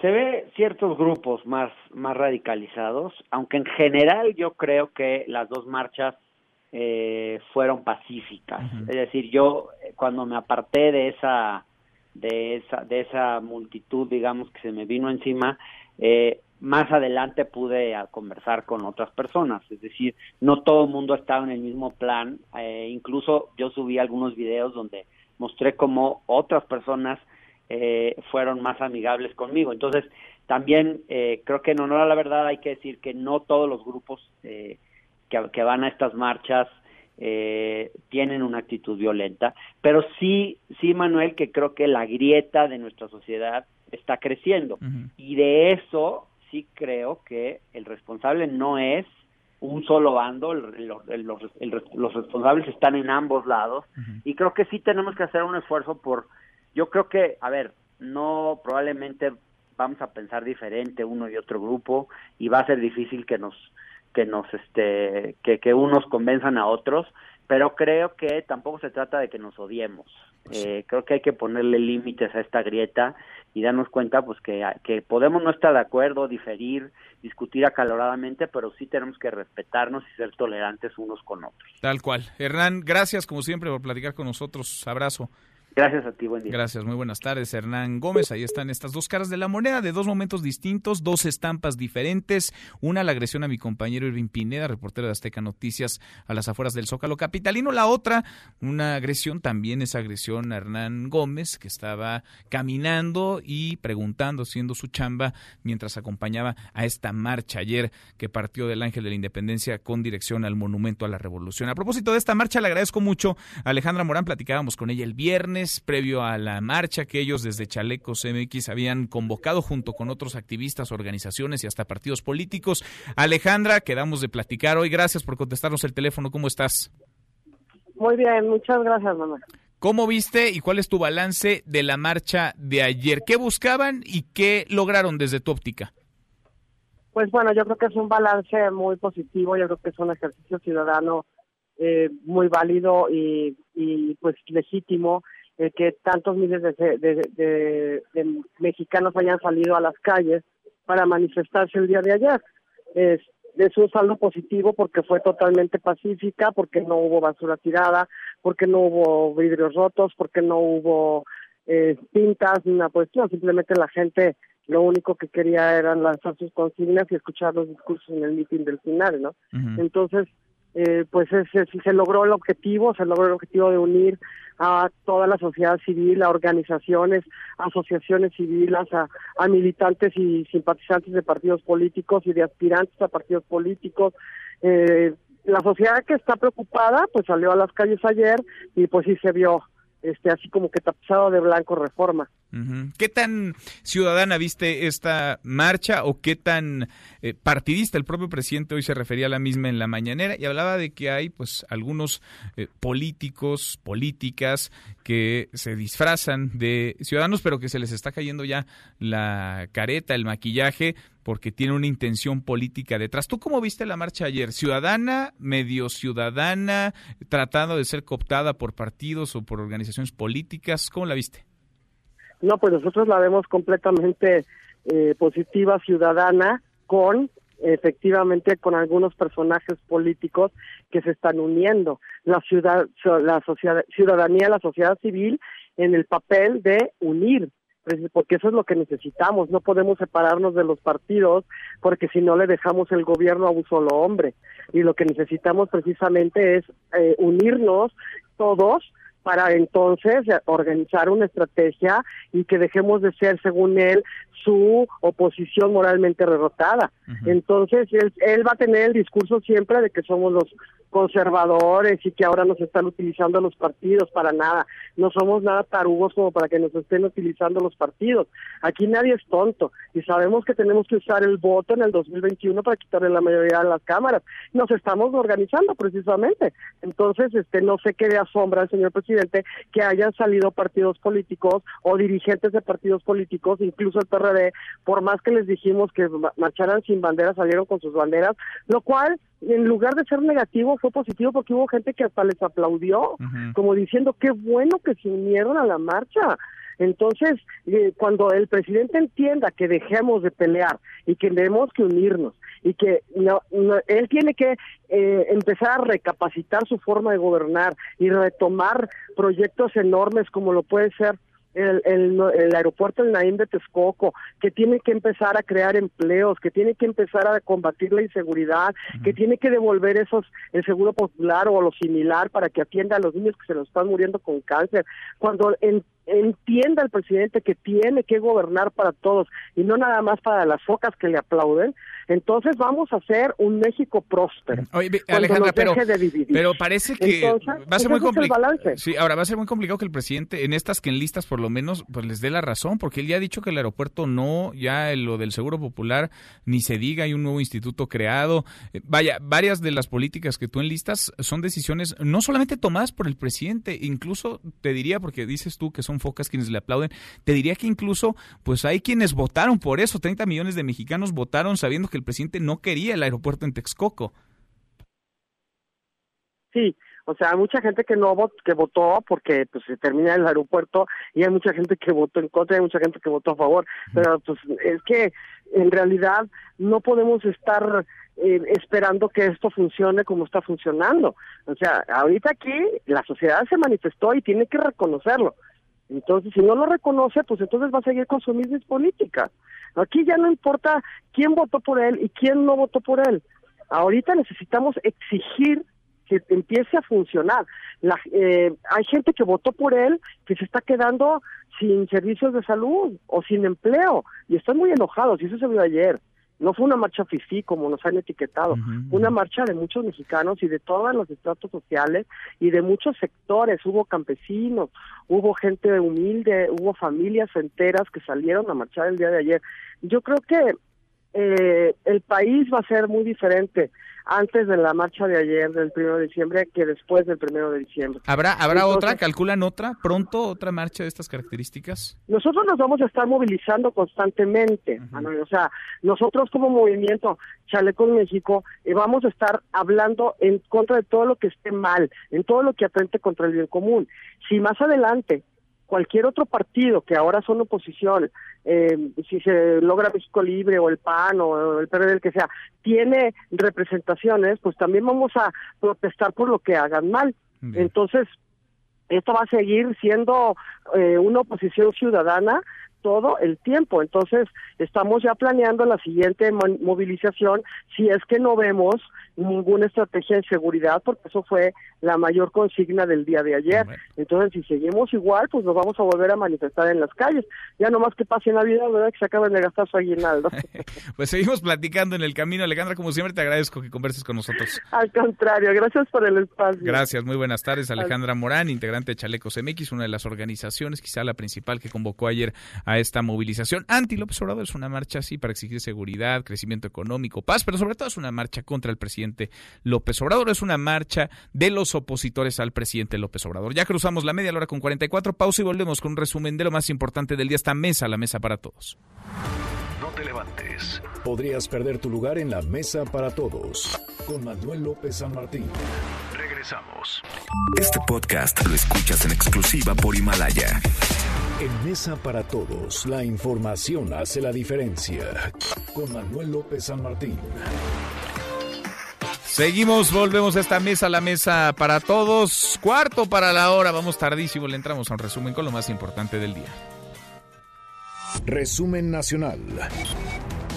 se ve ciertos grupos más, más radicalizados, aunque en general yo creo que las dos marchas eh, fueron pacíficas. Uh -huh. Es decir, yo eh, cuando me aparté de esa, de esa, de esa multitud, digamos, que se me vino encima, eh, más adelante pude conversar con otras personas. Es decir, no todo el mundo estaba en el mismo plan. Eh, incluso yo subí algunos videos donde mostré cómo otras personas eh, fueron más amigables conmigo. Entonces, también eh, creo que en honor a la verdad hay que decir que no todos los grupos eh, que, que, van a estas marchas eh, tienen una actitud violenta, pero sí, sí, Manuel, que creo que la grieta de nuestra sociedad está creciendo. Uh -huh. Y de eso sí creo que el responsable no es un solo bando, el, el, los, los responsables están en ambos lados, uh -huh. y creo que sí tenemos que hacer un esfuerzo por yo creo que, a ver, no probablemente vamos a pensar diferente uno y otro grupo y va a ser difícil que nos que nos este que, que unos convenzan a otros pero creo que tampoco se trata de que nos odiemos. Eh, creo que hay que ponerle límites a esta grieta y darnos cuenta pues que, que podemos no estar de acuerdo, diferir, discutir acaloradamente, pero sí tenemos que respetarnos y ser tolerantes unos con otros. Tal cual. Hernán, gracias como siempre por platicar con nosotros. Abrazo. Gracias a ti, buen día. Gracias, muy buenas tardes, Hernán Gómez. Ahí están estas dos caras de la moneda, de dos momentos distintos, dos estampas diferentes. Una, la agresión a mi compañero Irving Pineda, reportero de Azteca Noticias, a las afueras del Zócalo Capitalino. La otra, una agresión, también esa agresión a Hernán Gómez, que estaba caminando y preguntando, haciendo su chamba, mientras acompañaba a esta marcha ayer que partió del Ángel de la Independencia con dirección al Monumento a la Revolución. A propósito de esta marcha, le agradezco mucho a Alejandra Morán, platicábamos con ella el viernes previo a la marcha que ellos desde Chalecos MX habían convocado junto con otros activistas, organizaciones y hasta partidos políticos. Alejandra, quedamos de platicar hoy. Gracias por contestarnos el teléfono. ¿Cómo estás? Muy bien, muchas gracias, mamá. ¿Cómo viste y cuál es tu balance de la marcha de ayer? ¿Qué buscaban y qué lograron desde tu óptica? Pues bueno, yo creo que es un balance muy positivo, yo creo que es un ejercicio ciudadano eh, muy válido y, y pues legítimo eh, que tantos miles de, mexicanos hayan salido a las calles para manifestarse el día de ayer. Es, es un saldo positivo porque fue totalmente pacífica, porque no hubo basura tirada, porque no hubo vidrios rotos, porque no hubo eh, pintas ni una cuestión, simplemente la gente lo único que quería era lanzar sus consignas y escuchar los discursos en el mitin del final, ¿no? Entonces, eh, pues se, se logró el objetivo, se logró el objetivo de unir a toda la sociedad civil, a organizaciones, asociaciones civiles, a, militantes y simpatizantes de partidos políticos y de aspirantes a partidos políticos. Eh, la sociedad que está preocupada, pues salió a las calles ayer y pues sí se vio este así como que tapizado de blanco reforma. ¿Qué tan ciudadana viste esta marcha o qué tan eh, partidista? El propio presidente hoy se refería a la misma en la mañanera y hablaba de que hay pues algunos eh, políticos, políticas que se disfrazan de ciudadanos pero que se les está cayendo ya la careta, el maquillaje porque tiene una intención política detrás. ¿Tú cómo viste la marcha ayer? ¿Ciudadana, medio ciudadana, tratando de ser cooptada por partidos o por organizaciones políticas? ¿Cómo la viste? No, pues nosotros la vemos completamente eh, positiva, ciudadana, con efectivamente con algunos personajes políticos que se están uniendo. La ciudad, la sociedad, ciudadanía, la sociedad civil en el papel de unir, porque eso es lo que necesitamos. No podemos separarnos de los partidos porque si no le dejamos el gobierno a un solo hombre. Y lo que necesitamos precisamente es eh, unirnos todos para entonces organizar una estrategia y que dejemos de ser, según él, su oposición moralmente derrotada. Entonces, él, él, va a tener el discurso siempre de que somos los conservadores y que ahora nos están utilizando los partidos para nada. No somos nada tarugos como para que nos estén utilizando los partidos. Aquí nadie es tonto y sabemos que tenemos que usar el voto en el 2021 para quitarle la mayoría de las cámaras. Nos estamos organizando precisamente. Entonces, este no sé qué de asombra el señor presidente que hayan salido partidos políticos o dirigentes de partidos políticos, incluso el PRD, por más que les dijimos que marcharan sin banderas, salieron con sus banderas, lo cual en lugar de ser negativo fue positivo porque hubo gente que hasta les aplaudió, como diciendo qué bueno que se unieron a la marcha. Entonces, eh, cuando el presidente entienda que dejemos de pelear y que tenemos que unirnos y que no, él tiene que eh, empezar a recapacitar su forma de gobernar y retomar proyectos enormes como lo puede ser el, el, aeropuerto del Naim de Texcoco, que tiene que empezar a crear empleos, que tiene que empezar a combatir la inseguridad, que tiene que devolver esos, el seguro popular o lo similar para que atienda a los niños que se nos están muriendo con cáncer. Cuando entienda el presidente que tiene que gobernar para todos y no nada más para las focas que le aplauden, entonces vamos a hacer un México próspero. Alejandra, pero, pero parece que va a ser muy complicado. Sí, ahora va a ser muy complicado que el presidente en estas que en listas por lo menos pues les dé la razón, porque él ya ha dicho que el aeropuerto no, ya lo del Seguro Popular ni se diga, hay un nuevo instituto creado. Eh, vaya, varias de las políticas que tú enlistas son decisiones no solamente tomadas por el presidente, incluso te diría porque dices tú que son focas quienes le aplauden, te diría que incluso pues hay quienes votaron por eso, 30 millones de mexicanos votaron sabiendo que el presidente no quería el aeropuerto en Texcoco. Sí, O sea, hay mucha gente que no vot que votó porque pues se termina el aeropuerto y hay mucha gente que votó en contra y hay mucha gente que votó a favor. Pero pues es que en realidad no podemos estar eh, esperando que esto funcione como está funcionando. O sea, ahorita aquí la sociedad se manifestó y tiene que reconocerlo. Entonces, si no lo reconoce, pues entonces va a seguir con sus mismas políticas. Aquí ya no importa quién votó por él y quién no votó por él. Ahorita necesitamos exigir que empiece a funcionar. La, eh, hay gente que votó por él que se está quedando sin servicios de salud o sin empleo y están muy enojados y eso se vio ayer. No fue una marcha fifí como nos han etiquetado, fue una marcha de muchos mexicanos y de todos los estratos sociales y de muchos sectores. Hubo campesinos, hubo gente humilde, hubo familias enteras que salieron a marchar el día de ayer. Yo creo que eh, el país va a ser muy diferente antes de la marcha de ayer del primero de diciembre que después del primero de diciembre. ¿Habrá, habrá otra? ¿Calculan otra? ¿Pronto otra marcha de estas características? Nosotros nos vamos a estar movilizando constantemente, o sea, nosotros como movimiento Chaleco en México eh, vamos a estar hablando en contra de todo lo que esté mal, en todo lo que atente contra el bien común. Si más adelante cualquier otro partido que ahora son oposición, eh, si se logra México Libre o el PAN o el PRD, el que sea, tiene representaciones, pues también vamos a protestar por lo que hagan mal. Entonces, esto va a seguir siendo eh, una oposición ciudadana todo el tiempo. Entonces, estamos ya planeando la siguiente movilización si es que no vemos ninguna estrategia de seguridad, porque eso fue la mayor consigna del día de ayer. Entonces, si seguimos igual, pues nos vamos a volver a manifestar en las calles. Ya nomás que pase Navidad, ¿verdad? Que se acaben de gastar su aguinaldo. *laughs* pues seguimos platicando en el camino. Alejandra, como siempre, te agradezco que converses con nosotros. Al contrario, gracias por el espacio. Gracias, muy buenas tardes. Alejandra Morán, integrante de Chalecos MX, una de las organizaciones, quizá la principal que convocó ayer a esta movilización anti López Obrador. Es una marcha así para exigir seguridad, crecimiento económico, paz, pero sobre todo es una marcha contra el presidente López Obrador. Es una marcha de los opositores al presidente López Obrador. Ya cruzamos la media hora con 44. Pausa y volvemos con un resumen de lo más importante del día. Esta mesa, la mesa para todos. No te levantes. Podrías perder tu lugar en la mesa para todos. Con Manuel López San Martín. Regresamos. Este podcast lo escuchas en exclusiva por Himalaya. En Mesa para Todos, la información hace la diferencia. Con Manuel López San Martín. Seguimos, volvemos a esta mesa, la mesa para todos. Cuarto para la hora, vamos tardísimo, le entramos a un resumen con lo más importante del día. Resumen nacional.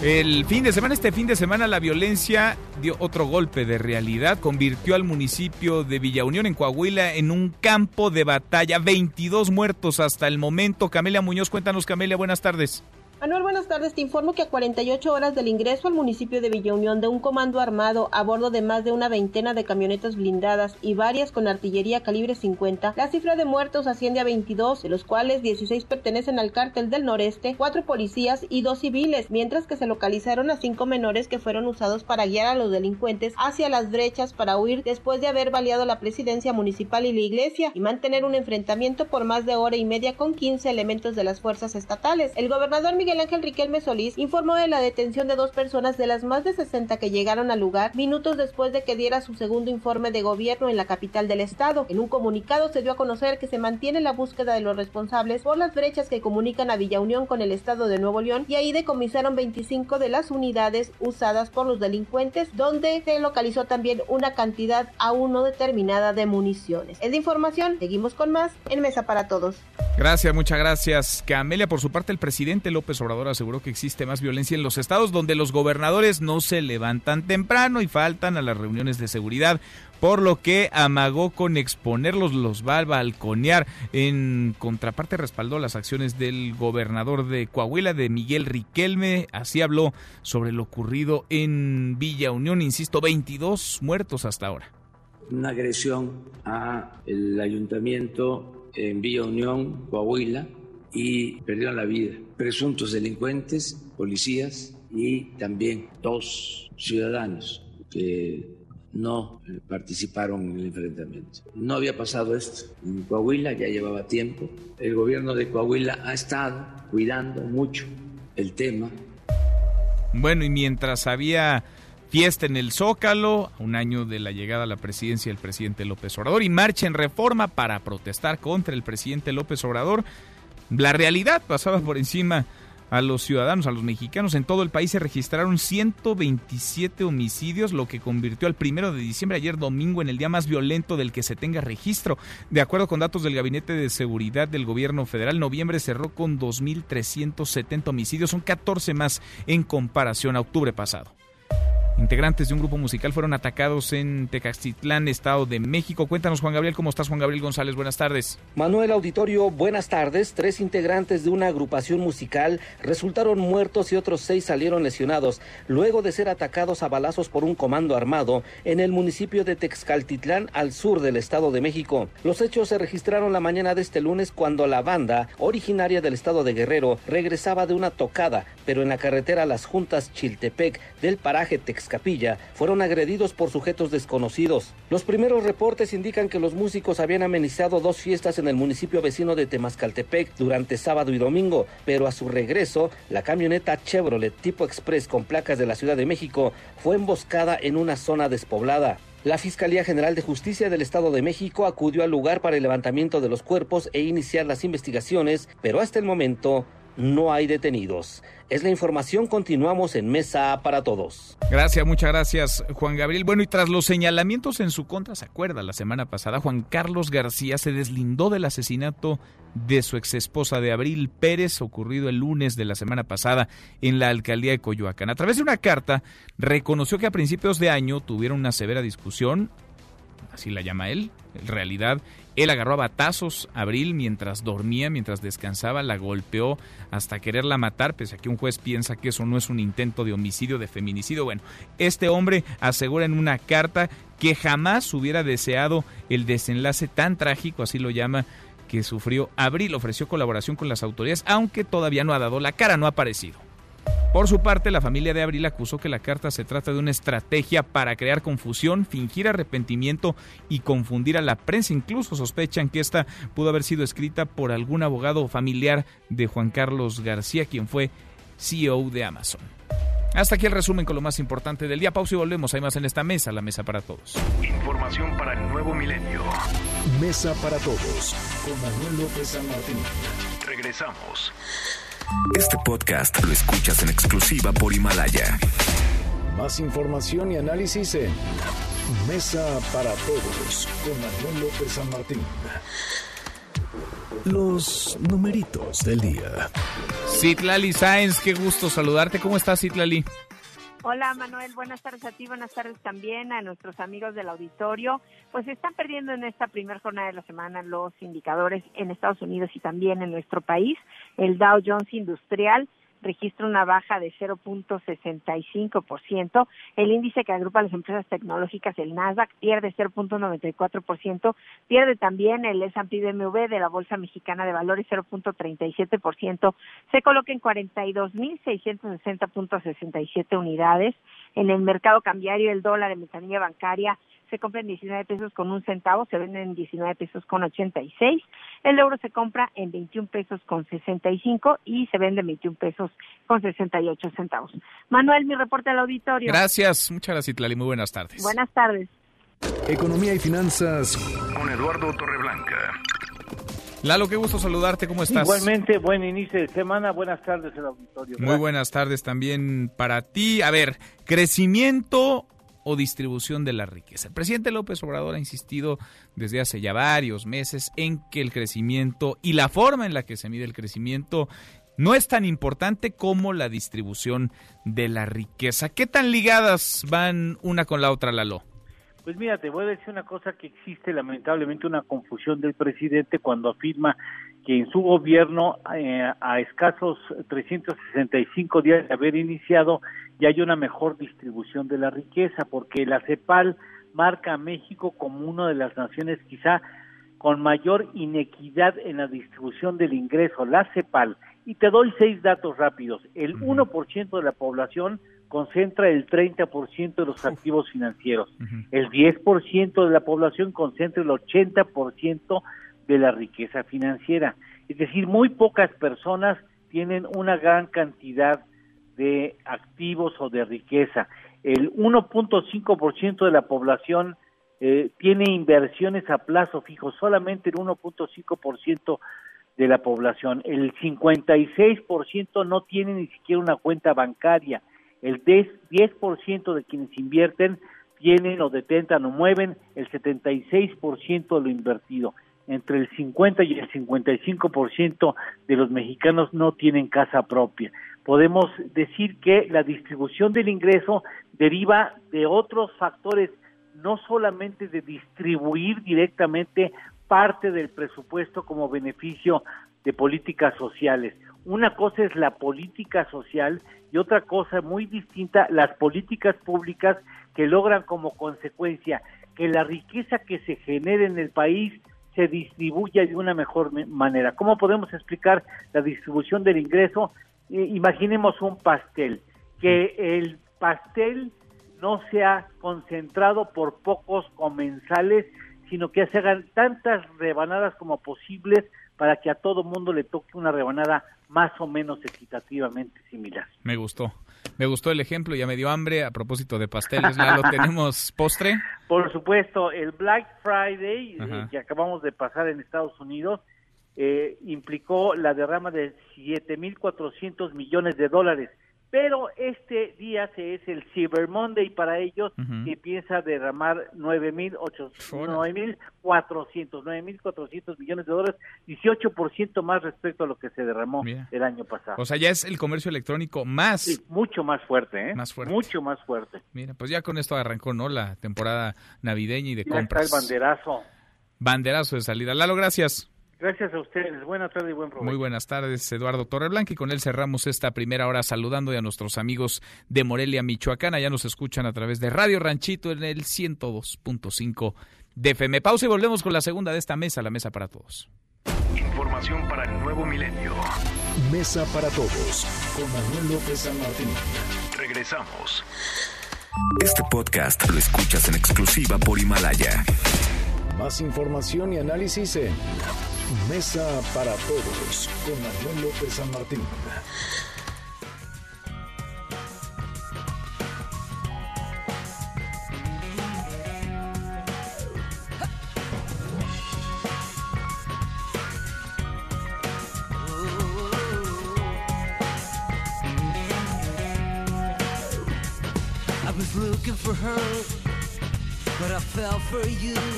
El fin de semana, este fin de semana, la violencia dio otro golpe de realidad, convirtió al municipio de Villa Unión en Coahuila en un campo de batalla. 22 muertos hasta el momento. Camelia Muñoz, cuéntanos, Camelia, buenas tardes. Manuel, buenas tardes. Te informo que a 48 horas del ingreso al municipio de Villa Unión de un comando armado a bordo de más de una veintena de camionetas blindadas y varias con artillería calibre 50, la cifra de muertos asciende a 22, de los cuales 16 pertenecen al cártel del noreste, cuatro policías y dos civiles, mientras que se localizaron a cinco menores que fueron usados para guiar a los delincuentes hacia las brechas para huir después de haber baleado la presidencia municipal y la iglesia y mantener un enfrentamiento por más de hora y media con 15 elementos de las fuerzas estatales. El gobernador Miguel Miguel Ángel Riquelme Solís informó de la detención de dos personas de las más de 60 que llegaron al lugar minutos después de que diera su segundo informe de gobierno en la capital del estado. En un comunicado se dio a conocer que se mantiene la búsqueda de los responsables por las brechas que comunican a Villa Unión con el estado de Nuevo León y ahí decomisaron 25 de las unidades usadas por los delincuentes, donde se localizó también una cantidad aún no determinada de municiones. Es de información, seguimos con más en Mesa para Todos. Gracias, muchas gracias. Camelia, por su parte, el presidente López Obrador aseguró que existe más violencia en los estados donde los gobernadores no se levantan temprano y faltan a las reuniones de seguridad, por lo que amagó con exponerlos, los va a balconear. En contraparte respaldó las acciones del gobernador de Coahuila, de Miguel Riquelme, así habló sobre lo ocurrido en Villa Unión, insisto, 22 muertos hasta ahora. Una agresión al ayuntamiento en Villa Unión, Coahuila, y perdieron la vida. Presuntos delincuentes, policías y también dos ciudadanos que no participaron en el enfrentamiento. No había pasado esto en Coahuila, ya llevaba tiempo. El gobierno de Coahuila ha estado cuidando mucho el tema. Bueno, y mientras había Fiesta en el Zócalo, un año de la llegada a la presidencia del presidente López Obrador, y marcha en reforma para protestar contra el presidente López Obrador. La realidad pasaba por encima a los ciudadanos, a los mexicanos. En todo el país se registraron 127 homicidios, lo que convirtió al primero de diciembre, ayer domingo, en el día más violento del que se tenga registro. De acuerdo con datos del Gabinete de Seguridad del Gobierno Federal, noviembre cerró con 2.370 homicidios, son 14 más en comparación a octubre pasado. Integrantes de un grupo musical fueron atacados en Tecaxitlán, Estado de México. Cuéntanos, Juan Gabriel, ¿cómo estás, Juan Gabriel González? Buenas tardes. Manuel Auditorio, buenas tardes. Tres integrantes de una agrupación musical resultaron muertos y otros seis salieron lesionados luego de ser atacados a balazos por un comando armado en el municipio de Texcaltitlán, al sur del Estado de México. Los hechos se registraron la mañana de este lunes cuando la banda, originaria del Estado de Guerrero, regresaba de una tocada, pero en la carretera Las Juntas Chiltepec del paraje Texcaltitlán Capilla fueron agredidos por sujetos desconocidos. Los primeros reportes indican que los músicos habían amenizado dos fiestas en el municipio vecino de Temascaltepec durante sábado y domingo, pero a su regreso, la camioneta Chevrolet tipo Express con placas de la Ciudad de México fue emboscada en una zona despoblada. La Fiscalía General de Justicia del Estado de México acudió al lugar para el levantamiento de los cuerpos e iniciar las investigaciones, pero hasta el momento no hay detenidos. Es la información, continuamos en Mesa para Todos. Gracias, muchas gracias Juan Gabriel. Bueno, y tras los señalamientos en su contra, ¿se acuerda? La semana pasada Juan Carlos García se deslindó del asesinato de su exesposa de Abril Pérez, ocurrido el lunes de la semana pasada en la alcaldía de Coyoacán. A través de una carta, reconoció que a principios de año tuvieron una severa discusión, así la llama él, en realidad él agarró a batazos a Abril mientras dormía, mientras descansaba, la golpeó hasta quererla matar, pese a que un juez piensa que eso no es un intento de homicidio, de feminicidio. Bueno, este hombre asegura en una carta que jamás hubiera deseado el desenlace tan trágico, así lo llama, que sufrió Abril. Ofreció colaboración con las autoridades, aunque todavía no ha dado la cara, no ha aparecido. Por su parte, la familia de Abril acusó que la carta se trata de una estrategia para crear confusión, fingir arrepentimiento y confundir a la prensa. Incluso sospechan que esta pudo haber sido escrita por algún abogado familiar de Juan Carlos García, quien fue CEO de Amazon. Hasta aquí el resumen con lo más importante del día. Pausa y volvemos. Hay más en esta mesa, la mesa para todos. Información para el nuevo milenio. Mesa para todos con Manuel López San Martín. Regresamos. Este podcast lo escuchas en exclusiva por Himalaya. Más información y análisis en Mesa para Todos con Manuel López San Martín. Los numeritos del día. Citlali Sáenz, qué gusto saludarte. ¿Cómo estás, Citlali? Hola Manuel, buenas tardes a ti, buenas tardes también a nuestros amigos del auditorio. Pues se están perdiendo en esta primera jornada de la semana los indicadores en Estados Unidos y también en nuestro país. El Dow Jones Industrial registra una baja de 0.65%. El índice que agrupa las empresas tecnológicas, el Nasdaq, pierde 0.94%. Pierde también el S&P BMW de la Bolsa Mexicana de Valores 0.37%. Se coloca en 42.660.67 unidades. En el mercado cambiario, el dólar en ventanilla bancaria se compra en 19 pesos con un centavo, se vende en 19 pesos con 86. El euro se compra en 21 pesos con 65 y se vende en 21 pesos con 68 centavos. Manuel, mi reporte al auditorio. Gracias, muchas gracias, Itlali. Muy buenas tardes. Buenas tardes. Economía y finanzas con Eduardo Torreblanca. Lalo, qué gusto saludarte, ¿cómo estás? Igualmente, buen inicio de semana, buenas tardes al auditorio. Muy buenas tardes también para ti. A ver, crecimiento o distribución de la riqueza. El presidente López Obrador ha insistido desde hace ya varios meses en que el crecimiento y la forma en la que se mide el crecimiento no es tan importante como la distribución de la riqueza. ¿Qué tan ligadas van una con la otra, Lalo? Pues mira, te voy a decir una cosa que existe lamentablemente una confusión del presidente cuando afirma que en su gobierno eh, a escasos 365 días de haber iniciado ya hay una mejor distribución de la riqueza porque la CEPAL marca a México como una de las naciones quizá con mayor inequidad en la distribución del ingreso, la CEPAL. Y te doy seis datos rápidos. El 1% de la población concentra el 30% de los activos financieros. El 10% de la población concentra el 80% de la riqueza financiera. Es decir, muy pocas personas tienen una gran cantidad de activos o de riqueza. el 1.5% de la población eh, tiene inversiones a plazo fijo, solamente el 1.5% de la población. El 56% no tiene ni siquiera una cuenta bancaria. El 10% de quienes invierten tienen o detentan o mueven el 76% de lo invertido. Entre el 50 y el 55% de los mexicanos no tienen casa propia. Podemos decir que la distribución del ingreso deriva de otros factores, no solamente de distribuir directamente parte del presupuesto como beneficio de políticas sociales. Una cosa es la política social y otra cosa muy distinta, las políticas públicas que logran como consecuencia que la riqueza que se genere en el país se distribuya de una mejor manera. ¿Cómo podemos explicar la distribución del ingreso? Imaginemos un pastel, que el pastel no sea concentrado por pocos comensales, sino que se hagan tantas rebanadas como posibles para que a todo mundo le toque una rebanada más o menos equitativamente similar. Me gustó. Me gustó el ejemplo, ya me dio hambre. A propósito de pasteles, ¿ya lo tenemos *laughs* postre? Por supuesto, el Black Friday eh, que acabamos de pasar en Estados Unidos eh, implicó la derrama de 7.400 millones de dólares pero este día se es el Cyber Monday para ellos y piensa derramar 9.400 9.400 millones de dólares, 18% más respecto a lo que se derramó el año pasado. O sea, ya es el comercio electrónico más... mucho más fuerte, ¿eh? Más fuerte. Mucho más fuerte. Mira, pues ya con esto arrancó, ¿no? La temporada navideña y de compras. Está el banderazo. Banderazo de salida. Lalo, gracias. Gracias a ustedes. Buenas tardes y buen provecho. Muy buenas tardes, Eduardo Torreblanca. Y con él cerramos esta primera hora saludando a nuestros amigos de Morelia, Michoacán. Ya nos escuchan a través de Radio Ranchito en el 102.5 de FM. Pausa y volvemos con la segunda de esta mesa, la mesa para todos. Información para el nuevo milenio. Mesa para todos con Manuel López San Martín. Regresamos. Este podcast lo escuchas en exclusiva por Himalaya. Más información y análisis en Mesa para Todos con Manuel López San Martín. Looking for her.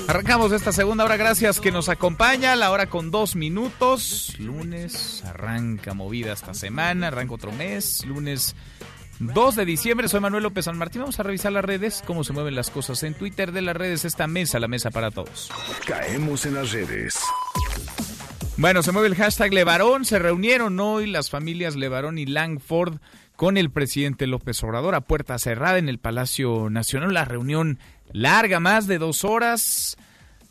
Arrancamos esta segunda hora, gracias que nos acompaña, la hora con dos minutos. Lunes, arranca movida esta semana, arranca otro mes, lunes 2 de diciembre, soy Manuel López San Martín. Vamos a revisar las redes, cómo se mueven las cosas en Twitter de las redes, esta mesa, la mesa para todos. Caemos en las redes. Bueno, se mueve el hashtag Levarón, se reunieron hoy las familias Levarón y Langford con el presidente López Obrador a puerta cerrada en el Palacio Nacional. La reunión larga, más de dos horas.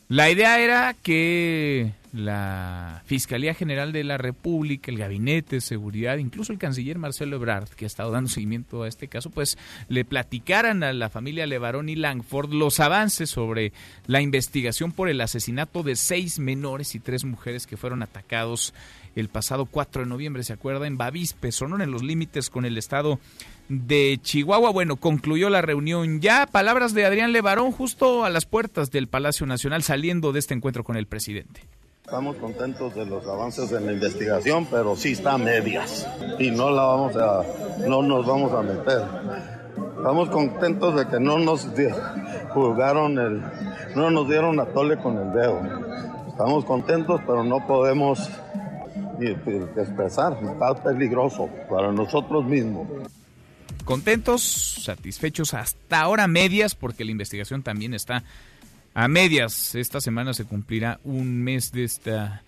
La idea era que la Fiscalía General de la República, el Gabinete de Seguridad, incluso el canciller Marcelo Ebrard, que ha estado dando seguimiento a este caso, pues le platicaran a la familia Levarón y Langford los avances sobre la investigación por el asesinato de seis menores y tres mujeres que fueron atacados el pasado 4 de noviembre, ¿se acuerda? En Bavispe, Sonora, en los límites con el estado de Chihuahua. Bueno, concluyó la reunión ya. Palabras de Adrián Levarón justo a las puertas del Palacio Nacional saliendo de este encuentro con el presidente. Estamos contentos de los avances en la investigación, pero sí está a medias y no la vamos a, no nos vamos a meter. Estamos contentos de que no nos juzgaron el, no nos dieron a tole con el dedo. Estamos contentos, pero no podemos expresar, está peligroso para nosotros mismos. Contentos, satisfechos hasta ahora medias, porque la investigación también está a medias. Esta semana se cumplirá un mes de esta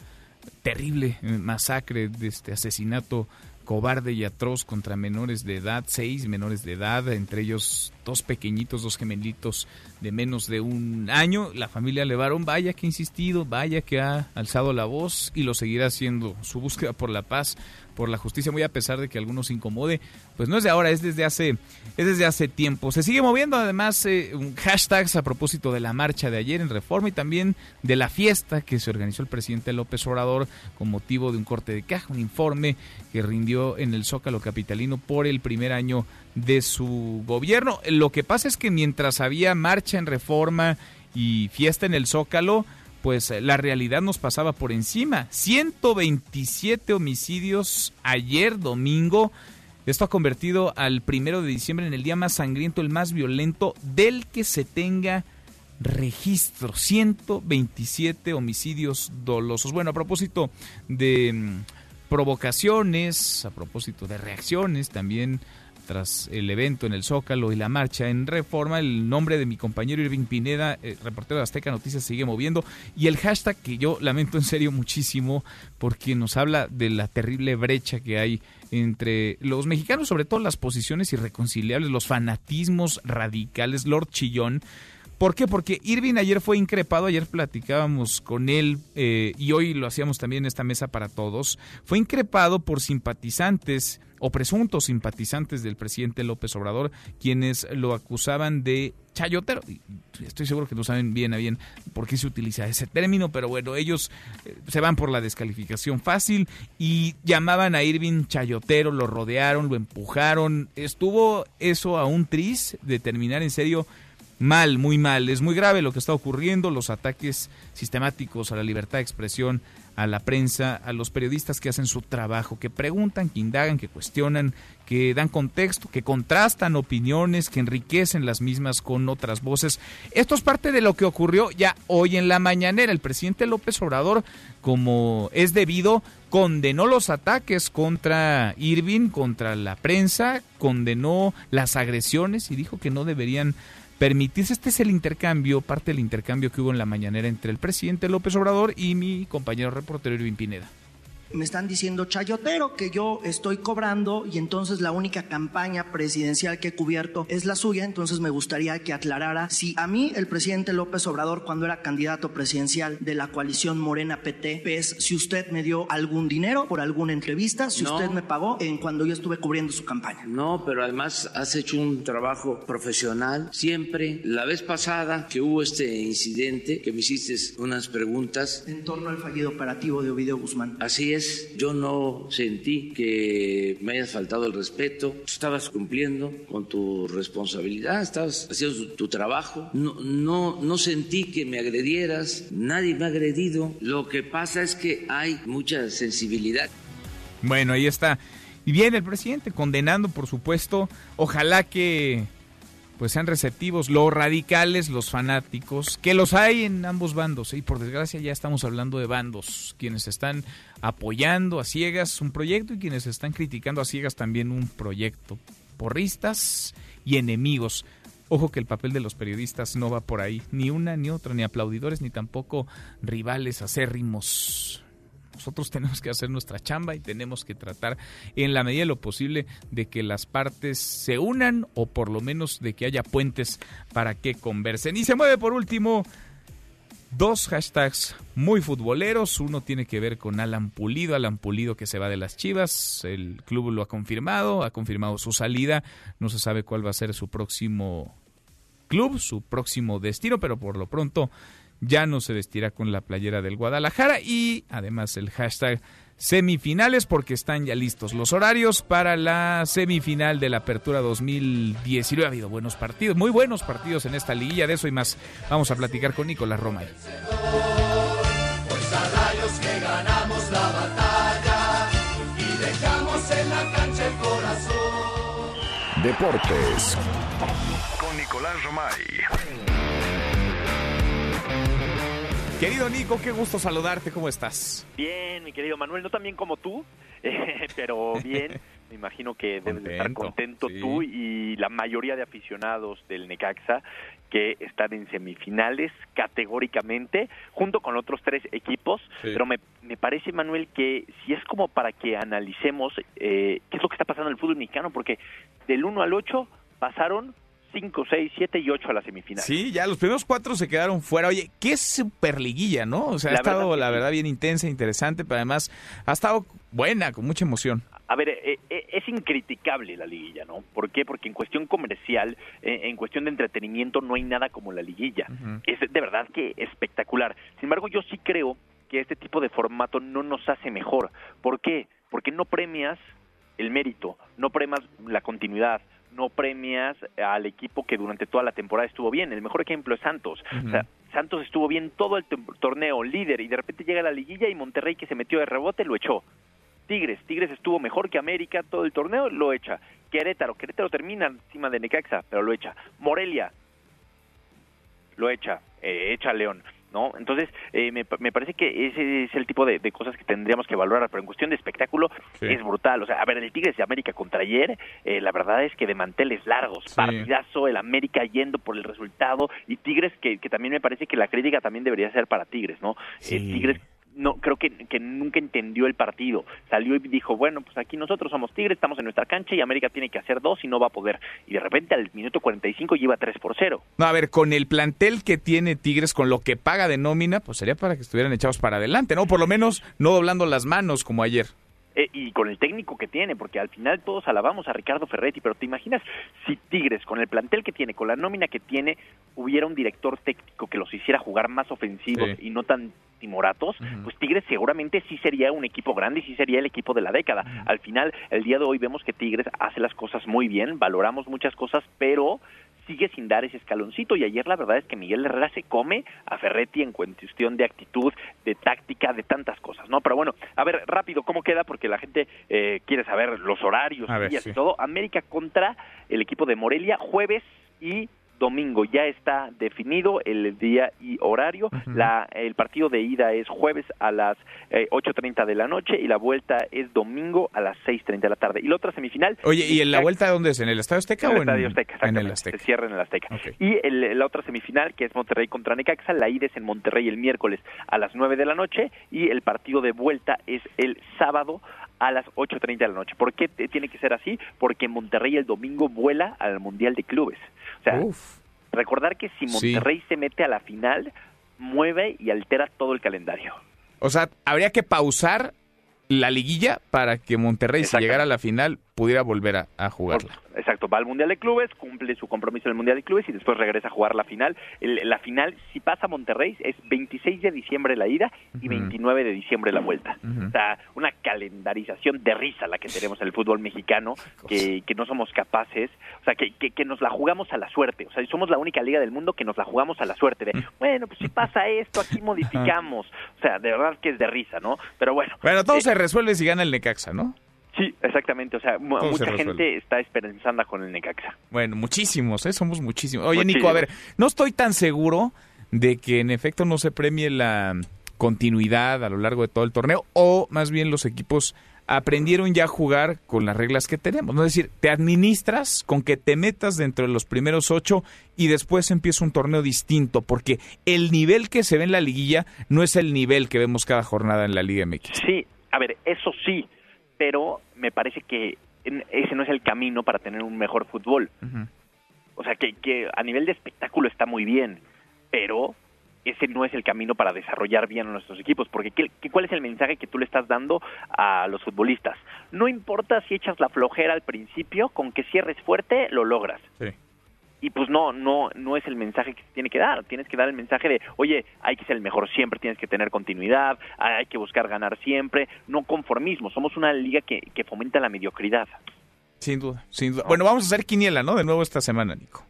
terrible masacre, de este asesinato cobarde y atroz contra menores de edad, seis menores de edad, entre ellos dos pequeñitos, dos gemelitos de menos de un año. La familia Levaron, vaya que ha insistido, vaya que ha alzado la voz y lo seguirá haciendo. Su búsqueda por la paz por la justicia, muy a pesar de que algunos incomode, pues no es de ahora, es desde hace, es desde hace tiempo. Se sigue moviendo además eh, hashtags a propósito de la marcha de ayer en Reforma y también de la fiesta que se organizó el presidente López Obrador con motivo de un corte de caja, un informe que rindió en el Zócalo Capitalino por el primer año de su gobierno. Lo que pasa es que mientras había marcha en reforma y fiesta en el Zócalo, pues la realidad nos pasaba por encima. 127 homicidios ayer domingo. Esto ha convertido al primero de diciembre en el día más sangriento, el más violento del que se tenga registro. 127 homicidios dolosos. Bueno, a propósito de mm, provocaciones, a propósito de reacciones, también tras el evento en el Zócalo y la marcha en Reforma, el nombre de mi compañero Irving Pineda, eh, reportero de Azteca Noticias, sigue moviendo y el hashtag que yo lamento en serio muchísimo porque nos habla de la terrible brecha que hay entre los mexicanos, sobre todo las posiciones irreconciliables, los fanatismos radicales, Lord Chillón. ¿Por qué? Porque Irving ayer fue increpado, ayer platicábamos con él eh, y hoy lo hacíamos también en esta mesa para todos, fue increpado por simpatizantes o presuntos simpatizantes del presidente López Obrador, quienes lo acusaban de chayotero. Estoy seguro que no saben bien a bien por qué se utiliza ese término, pero bueno, ellos eh, se van por la descalificación fácil y llamaban a Irving chayotero, lo rodearon, lo empujaron. Estuvo eso a un tris de terminar en serio mal, muy mal. Es muy grave lo que está ocurriendo, los ataques sistemáticos a la libertad de expresión, a la prensa, a los periodistas que hacen su trabajo, que preguntan, que indagan, que cuestionan, que dan contexto, que contrastan opiniones, que enriquecen las mismas con otras voces. Esto es parte de lo que ocurrió ya hoy en la mañanera. El presidente López Obrador, como es debido, condenó los ataques contra Irving, contra la prensa, condenó las agresiones y dijo que no deberían permitirse. Este es el intercambio, parte del intercambio que hubo en la mañanera entre el presidente López Obrador y mi compañero reportero Irving Pineda me están diciendo chayotero que yo estoy cobrando y entonces la única campaña presidencial que he cubierto es la suya, entonces me gustaría que aclarara si a mí el presidente López Obrador cuando era candidato presidencial de la coalición Morena PT, pues si usted me dio algún dinero por alguna entrevista, si usted me pagó en cuando yo estuve cubriendo su campaña. No, pero además has hecho un trabajo profesional siempre. La vez pasada que hubo este incidente, que me hiciste unas preguntas. En torno al fallido operativo de Ovidio Guzmán. Así es yo no sentí que me hayas faltado el respeto, estabas cumpliendo con tu responsabilidad, estabas haciendo tu, trabajo, no, no, no sentí que me agredieras, nadie me ha agredido, lo que pasa es que hay mucha sensibilidad. Bueno, ahí está. Y viene el presidente condenando, por supuesto, ojalá que pues sean receptivos los radicales, los fanáticos, que los hay en ambos bandos. Y por desgracia ya estamos hablando de bandos, quienes están apoyando a ciegas un proyecto y quienes están criticando a ciegas también un proyecto. Porristas y enemigos. Ojo que el papel de los periodistas no va por ahí, ni una ni otra, ni aplaudidores, ni tampoco rivales acérrimos nosotros *laughs* tenemos que hacer nuestra chamba y tenemos que tratar en la medida de lo posible de que las partes se unan o por lo menos de que haya puentes para que conversen. Y se mueve por último dos hashtags muy futboleros. Uno tiene que ver con Alan Pulido, Alan Pulido que se va de las Chivas. El club lo ha confirmado, ha confirmado su salida. No se sabe cuál va a ser su próximo club, su próximo destino, pero por lo pronto ya no se vestirá con la playera del Guadalajara y además el hashtag semifinales porque están ya listos los horarios para la semifinal de la Apertura 2019. Ha habido buenos partidos, muy buenos partidos en esta liguilla, de eso y más vamos a platicar con Nicolás Romay. Deportes con Nicolás Romay. Querido Nico, qué gusto saludarte, ¿cómo estás? Bien, mi querido Manuel, no tan bien como tú, *laughs* pero bien. *laughs* Me imagino que debes estar contento tú y la mayoría de aficionados del Necaxa que están en semifinales categóricamente, junto con otros tres equipos. Pero me, me, parece, Manuel, que si es como para que analicemos eh, qué es lo que está pasando en el fútbol mexicano, porque del 1 al 8 pasaron 5, 6, 7 y 8 a la semifinal. Sí, ya los primeros cuatro se quedaron fuera. Oye, qué superliguilla, ¿no? O sea, ha estado, la verdad, bien intensa, interesante, pero además ha estado buena, con mucha emoción. A ver, eh, eh, es incriticable la liguilla, ¿no? ¿Por qué? Porque en cuestión comercial, eh, en cuestión de entretenimiento, no hay nada como la liguilla. Es de verdad que espectacular. Sin embargo, yo sí creo que este tipo de formato no nos hace mejor. ¿Por qué? Porque no premias el mérito, no premias la continuidad, no premias al equipo que durante toda la temporada estuvo bien. El mejor ejemplo es Santos. O sea, Santos estuvo bien todo el torneo, líder, y de repente llega la liguilla y Monterrey que se metió de rebote lo echó. Tigres, Tigres estuvo mejor que América todo el torneo, lo echa. Querétaro, Querétaro termina encima de Necaxa, pero lo echa. Morelia, lo echa, eh, echa León. ¿No? Entonces, eh, me, me, parece que ese es el tipo de, cosas que tendríamos que valorar, pero en cuestión de espectáculo es brutal. O sea, a ver, el Tigres de América contra ayer, eh, la verdad es que de manteles largos, partidazo, el América yendo por el resultado, y Tigres que, que también me parece que la crítica también debería ser para Tigres, ¿no? Tigres no creo que, que, nunca entendió el partido. Salió y dijo, bueno, pues aquí nosotros somos Tigres, estamos en nuestra cancha y América tiene que hacer dos y no va a poder. Y de repente al minuto 45 lleva 3 por 0. No, a ver, con el plantel que tiene Tigres, con lo que paga de nómina, pues sería para que estuvieran echados para adelante, ¿no? Por lo menos no doblando las manos como ayer. Eh, y con el técnico que tiene, porque al final todos alabamos a Ricardo Ferretti, pero te imaginas si Tigres, con el plantel que tiene, con la nómina que tiene, hubiera un director técnico que los hiciera jugar más ofensivos y no tan timoratos, pues Tigres seguramente sí sería un equipo grande y sí sería el equipo de la década. Al final, el día de hoy vemos que Tigres hace las cosas muy bien, valoramos muchas cosas, pero sigue sin dar ese escaloncito y ayer la verdad es que Miguel Herrera se come a Ferretti en cuestión de actitud, de táctica, de tantas cosas, ¿no? Pero bueno, a ver, rápido, ¿cómo queda? Porque la gente eh, quiere saber los horarios, días y todo. América contra el equipo de Morelia, jueves y domingo ya está definido el día y horario. la, el partido de ida es jueves a las eh, 8.30 de la noche y la vuelta es domingo a las 6.30 de la tarde. Y la otra semifinal... Oye, ¿y en la vuelta dónde es? ¿En el Estadio Azteca en o en el Azteca? En el Azteca. Se cierra en el Azteca. Y el, la otra semifinal, que es Monterrey contra Necaxa, la ida es en Monterrey el miércoles a las 9 de la noche y el partido de vuelta es el sábado a las 8.30 de la noche. ¿Por qué tiene que ser así? Porque Monterrey el domingo vuela al Mundial de Clubes. O sea, recordar que si Monterrey se mete a la final, mueve y altera todo el calendario. O sea, habría que pausar la liguilla para que Monterrey, si llegara a la final, pudiera volver a, a jugarla. Exacto, va al Mundial de Clubes, cumple su compromiso en el Mundial de Clubes y después regresa a jugar la final. la final, si pasa a Monterrey, es 26 de diciembre la ida y 29 de diciembre la vuelta. O sea, una calendarización de risa la que tenemos en el fútbol mexicano, *laughs* que, que no somos capaces, o sea, que, que, nos la jugamos a la suerte. O sea, somos la única liga del mundo que nos la jugamos a la suerte. De, bueno, pues si pasa esto, aquí modificamos. *laughs* O sea, de verdad que es de risa, ¿no? Pero bueno. Bueno, todo eh, se resuelve si gana el Necaxa, ¿no? Sí, exactamente. O sea, mucha gente está esperanzada con el Necaxa. Bueno, muchísimos, ¿eh? Somos muchísimos. Oye, Nico, a ver, no estoy tan seguro de que en efecto no se premie la continuidad a lo largo de todo el torneo, o más bien los equipos aprendieron ya a jugar con las reglas que tenemos. ¿no? Es decir, te administras con que te metas dentro de los primeros ocho y después empieza un torneo distinto, porque el nivel que se ve en la liguilla no es el nivel que vemos cada jornada en la Liga MX. Sí, a ver, eso sí, pero me parece que ese no es el camino para tener un mejor fútbol. O sea, que, que a nivel de espectáculo está muy bien, pero ese no es el camino para desarrollar bien a nuestros equipos, porque ¿qué, cuál es el mensaje que tú le estás dando a los futbolistas? No importa si echas la flojera al principio, con que cierres fuerte, lo logras. Sí y pues no no no es el mensaje que se tiene que dar tienes que dar el mensaje de oye hay que ser el mejor siempre tienes que tener continuidad hay que buscar ganar siempre no conformismo somos una liga que, que fomenta la mediocridad sin duda sin duda bueno vamos a hacer quiniela no de nuevo esta semana Nico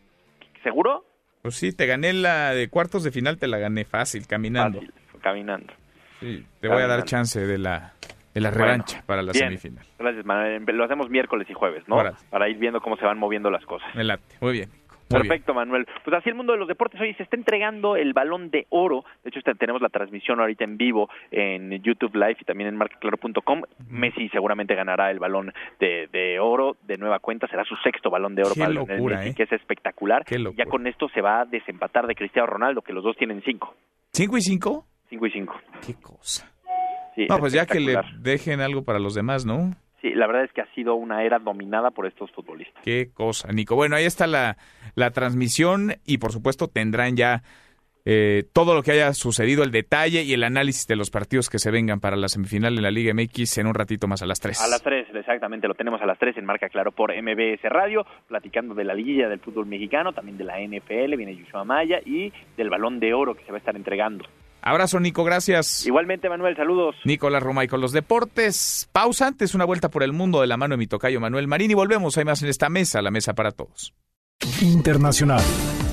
seguro pues sí te gané la de cuartos de final te la gané fácil caminando fácil, caminando sí te voy a dar chance de la de la revancha para la semifinal. Gracias, Manuel. Lo hacemos miércoles y jueves, ¿no? Para ir viendo cómo se van moviendo las cosas. Me late. Muy bien. Perfecto, Manuel. Pues así el mundo de los deportes. Hoy se está entregando el balón de oro. De hecho, este, tenemos la transmisión ahorita en vivo en YouTube Live y también en marcaclaro.com. Messi seguramente ganará el balón de, oro de nueva cuenta. Será su sexto balón de oro para el Messi, ¿eh? que es espectacular. Ya con esto se va a desempatar de Cristiano Ronaldo, que los dos tienen cinco. ¿Cinco y cinco? Cinco y cinco. Qué cosa. no, pues ya que le dejen algo para los demás, ¿no? Sí, la verdad es que ha sido una era dominada por estos futbolistas. Qué cosa, Nico. Bueno, ahí está la, la transmisión y por supuesto tendrán ya eh, todo lo que haya sucedido, el detalle y el análisis de los partidos que se vengan para la semifinal en la Liga MX en un ratito más a las 3. A las 3, exactamente, lo tenemos a las 3 en Marca Claro por MBS Radio, platicando de la liguilla del fútbol mexicano, también de la NFL, viene Yusua Maya y del balón de oro que se va a estar entregando. Abrazo, Nico, gracias. Igualmente, Manuel, saludos. Nicolás Romay con los deportes. Pausa antes, una vuelta por el mundo de la mano de mi tocayo Manuel Marín y volvemos. Hay más en esta mesa, la mesa para todos. Internacional.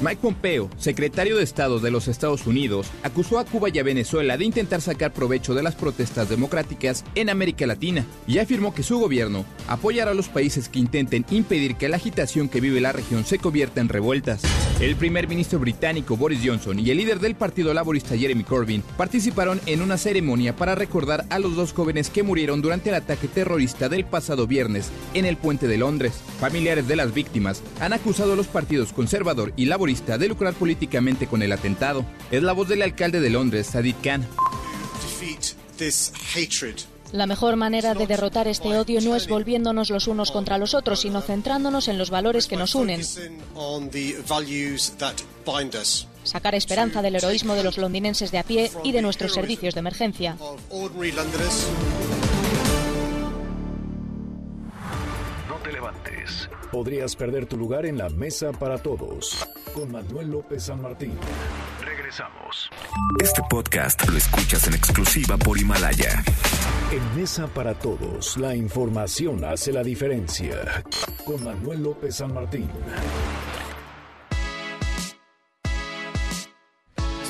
Mike Pompeo, secretario de Estado de los Estados Unidos, acusó a Cuba y a Venezuela de intentar sacar provecho de las protestas democráticas en América Latina y afirmó que su gobierno apoyará a los países que intenten impedir que la agitación que vive la región se convierta en revueltas. El primer ministro británico Boris Johnson y el líder del Partido Laborista Jeremy Corbyn participaron en una ceremonia para recordar a los dos jóvenes que murieron durante el ataque terrorista del pasado viernes en el puente de Londres. Familiares de las víctimas han acusado a los partidos conservador y laborista de lucrar políticamente con el atentado. Es la voz del alcalde de Londres, Sadiq Khan. La mejor manera de derrotar este odio no es volviéndonos los unos contra los otros, sino centrándonos en los valores que nos unen. Sacar esperanza del heroísmo de los londinenses de a pie y de nuestros servicios de emergencia. Podrías perder tu lugar en la mesa para todos. Con Manuel López San Martín. Regresamos. Este podcast lo escuchas en exclusiva por Himalaya. En Mesa para Todos, la información hace la diferencia. Con Manuel López San Martín.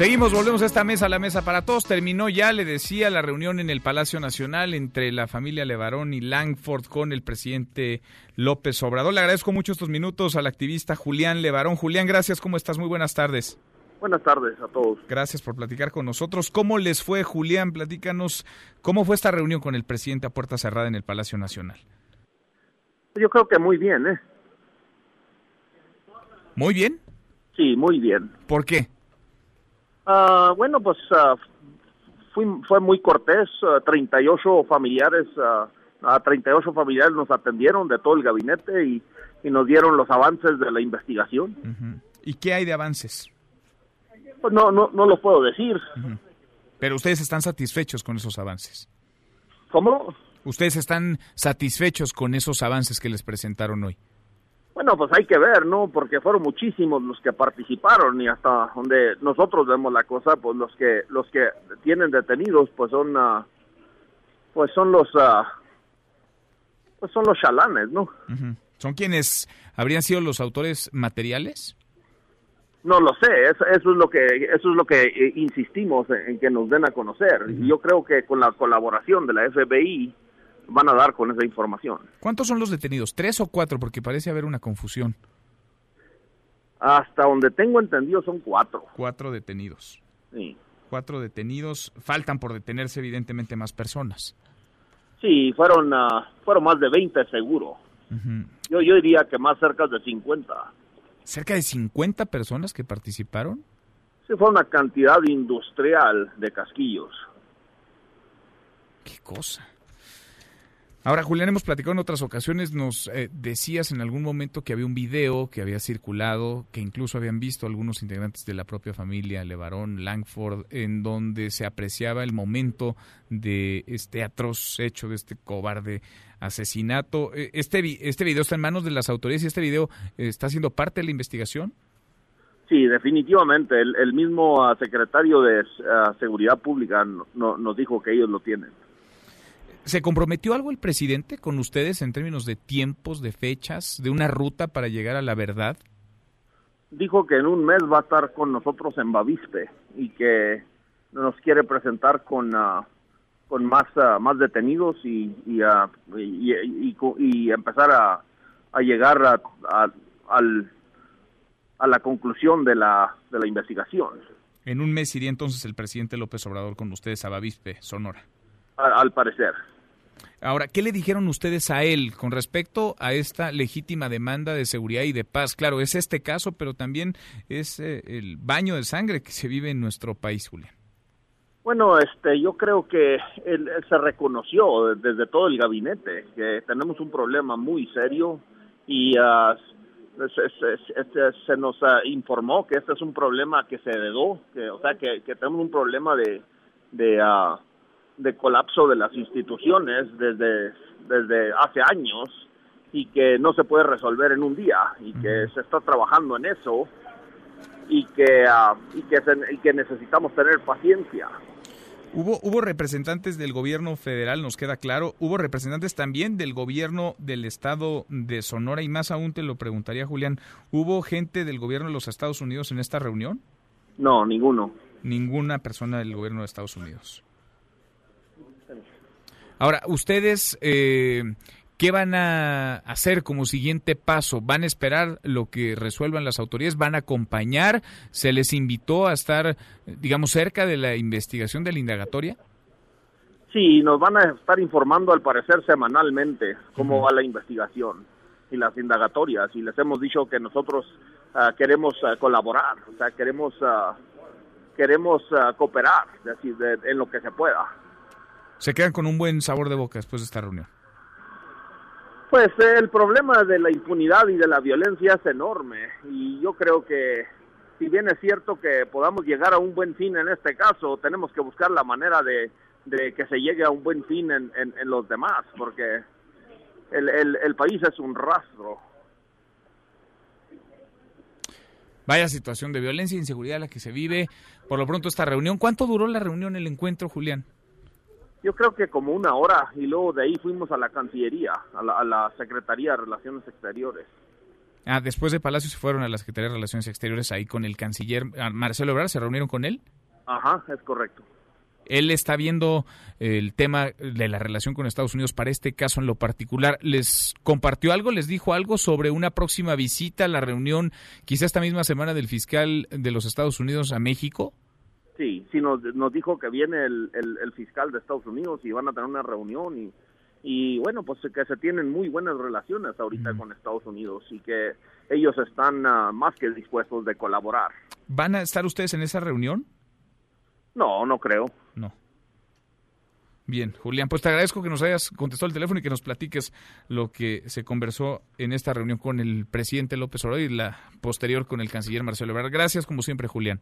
Seguimos, volvemos a esta mesa, la mesa para todos. Terminó ya, le decía, la reunión en el Palacio Nacional entre la familia Levarón y Langford con el presidente López Obrador. Le agradezco mucho estos minutos al activista Julián Levarón. Julián, gracias, ¿cómo estás? Muy buenas tardes. Buenas tardes a todos. Gracias por platicar con nosotros. ¿Cómo les fue, Julián? Platícanos, ¿cómo fue esta reunión con el presidente a puerta cerrada en el Palacio Nacional? Yo creo que muy bien, ¿eh? ¿Muy bien? Sí, muy bien. ¿Por qué? Uh, bueno, pues uh, fui, fue muy cortés. Uh, 38 familiares, a 38 familiares nos atendieron de todo el gabinete y, y nos dieron los avances de la investigación. -huh. ¿Y qué hay de avances? Pues no, no, no lo puedo decir. -huh. Pero ustedes están satisfechos con esos avances. ¿Cómo? Ustedes están satisfechos con esos avances que les presentaron hoy. Bueno, pues hay que ver, ¿no? Porque fueron muchísimos los que participaron y hasta donde nosotros vemos la cosa, pues los que los que tienen detenidos, pues son, uh, pues son los, uh, pues son los chalanes, ¿no? Uh -huh. ¿Son quienes habrían sido los autores materiales? No lo sé, eso, eso es lo que eso es lo que eh, insistimos en, en, que nos den a conocer. Y yo creo que con la colaboración de la FBI van a dar con esa información. ¿Cuántos son los detenidos? ¿Tres o cuatro? Porque parece haber una confusión. Hasta donde tengo entendido son cuatro. Cuatro detenidos. Sí. Cuatro detenidos. Faltan por detenerse evidentemente más personas. Sí, fueron, uh, fueron más de 20 seguro. Uh -huh. yo, yo diría que más cerca de 50. ¿Cerca de 50 personas que participaron? Sí, fue una cantidad industrial de casquillos. ¿Qué cosa? Ahora, Julián, hemos platicado en otras ocasiones, nos eh, decías en algún momento que había un video que había circulado, que incluso habían visto algunos integrantes de la propia familia Levarón, Langford, en donde se apreciaba el momento de este atroz hecho, de este cobarde asesinato. ¿Este, este video está en manos de las autoridades y este video eh, está siendo parte de la investigación? Sí, definitivamente. El, mismo uh, secretario de uh, Seguridad Pública no, no, nos dijo que ellos lo tienen. ¿Se comprometió algo el presidente con ustedes en términos de tiempos, de fechas, de una ruta para llegar a la verdad? Dijo que en un mes va a estar con nosotros en Bavispe y que nos quiere presentar con uh, con más uh, más detenidos y y, uh, y, y, y, empezar a, a llegar a, a, al, a la conclusión de la de la investigación. En un mes iría entonces el presidente López Obrador con ustedes a Bavispe, Sonora. Al parecer. Ahora, ¿qué le dijeron ustedes a él con respecto a esta legítima demanda de seguridad y de paz? Claro, es este caso, pero también es eh, el baño de sangre que se vive en nuestro país, Julián. Bueno, este, yo creo que él, se reconoció desde todo el gabinete que tenemos un problema muy serio y uh, se, nos uh, informó que este es un problema que se heredó, que, o sea, que, que tenemos un problema de, de uh, de colapso de las instituciones desde, desde hace años y que no se puede resolver en un día y que se está trabajando en eso y que, ah, y que, y que necesitamos tener paciencia. Hubo, hubo representantes del gobierno federal, nos queda claro. Hubo representantes también del gobierno del estado de Sonora y más aún te lo preguntaría Julián. ¿Hubo gente del gobierno de los Estados Unidos en esta reunión? No, ninguno. Ninguna persona del gobierno de Estados Unidos. Ahora, ustedes, eh, ¿qué van a hacer como siguiente paso? ¿Van a esperar lo que resuelvan las autoridades? ¿Van a acompañar? ¿Se les invitó a estar, digamos, cerca de la investigación de la indagatoria? Sí, nos van a estar informando al parecer semanalmente cómo va la investigación y las indagatorias y les hemos dicho que nosotros ah, queremos ah, colaborar, o sea, queremos ah, queremos cooperar, es decir, en lo que se pueda se quedan con un buen sabor de boca después de esta reunión. Pues el problema de la impunidad y de la violencia es enorme y yo creo que si bien es cierto que podamos llegar a un buen fin en este caso, tenemos que buscar la manera de, que se llegue a un buen fin en, los demás, porque el, el país es un rastro. Vaya situación de violencia e inseguridad la que se vive. Por lo pronto esta reunión. ¿Cuánto duró la reunión, el encuentro, Julián? Yo creo que como una hora y luego de ahí fuimos a la Cancillería, a la, Secretaría de Relaciones Exteriores. Ah, después de Palacio se fueron a la Secretaría de Relaciones Exteriores ahí con el canciller ah, Marcelo Ebrard, ¿se reunieron con él? Ajá, es correcto. Él está viendo el tema de la relación con Estados Unidos para este caso en lo particular. ¿Les compartió algo, les dijo algo sobre una próxima visita a la reunión, quizá esta misma semana del fiscal de los Estados Unidos a México? Sí, sí, nos, nos dijo que viene el, el, fiscal de Estados Unidos y van a tener una reunión y, y bueno, pues que se tienen muy buenas relaciones ahorita con Estados Unidos y que ellos están ah, más que dispuestos de colaborar. ¿Van a estar ustedes en esa reunión? No, no creo. No. Bien, Julián, pues te agradezco que nos hayas contestado el teléfono y que nos platiques lo que se conversó en esta reunión con el presidente López Obrador y la posterior con el canciller Marcelo Ebrard. Gracias, como siempre, Julián.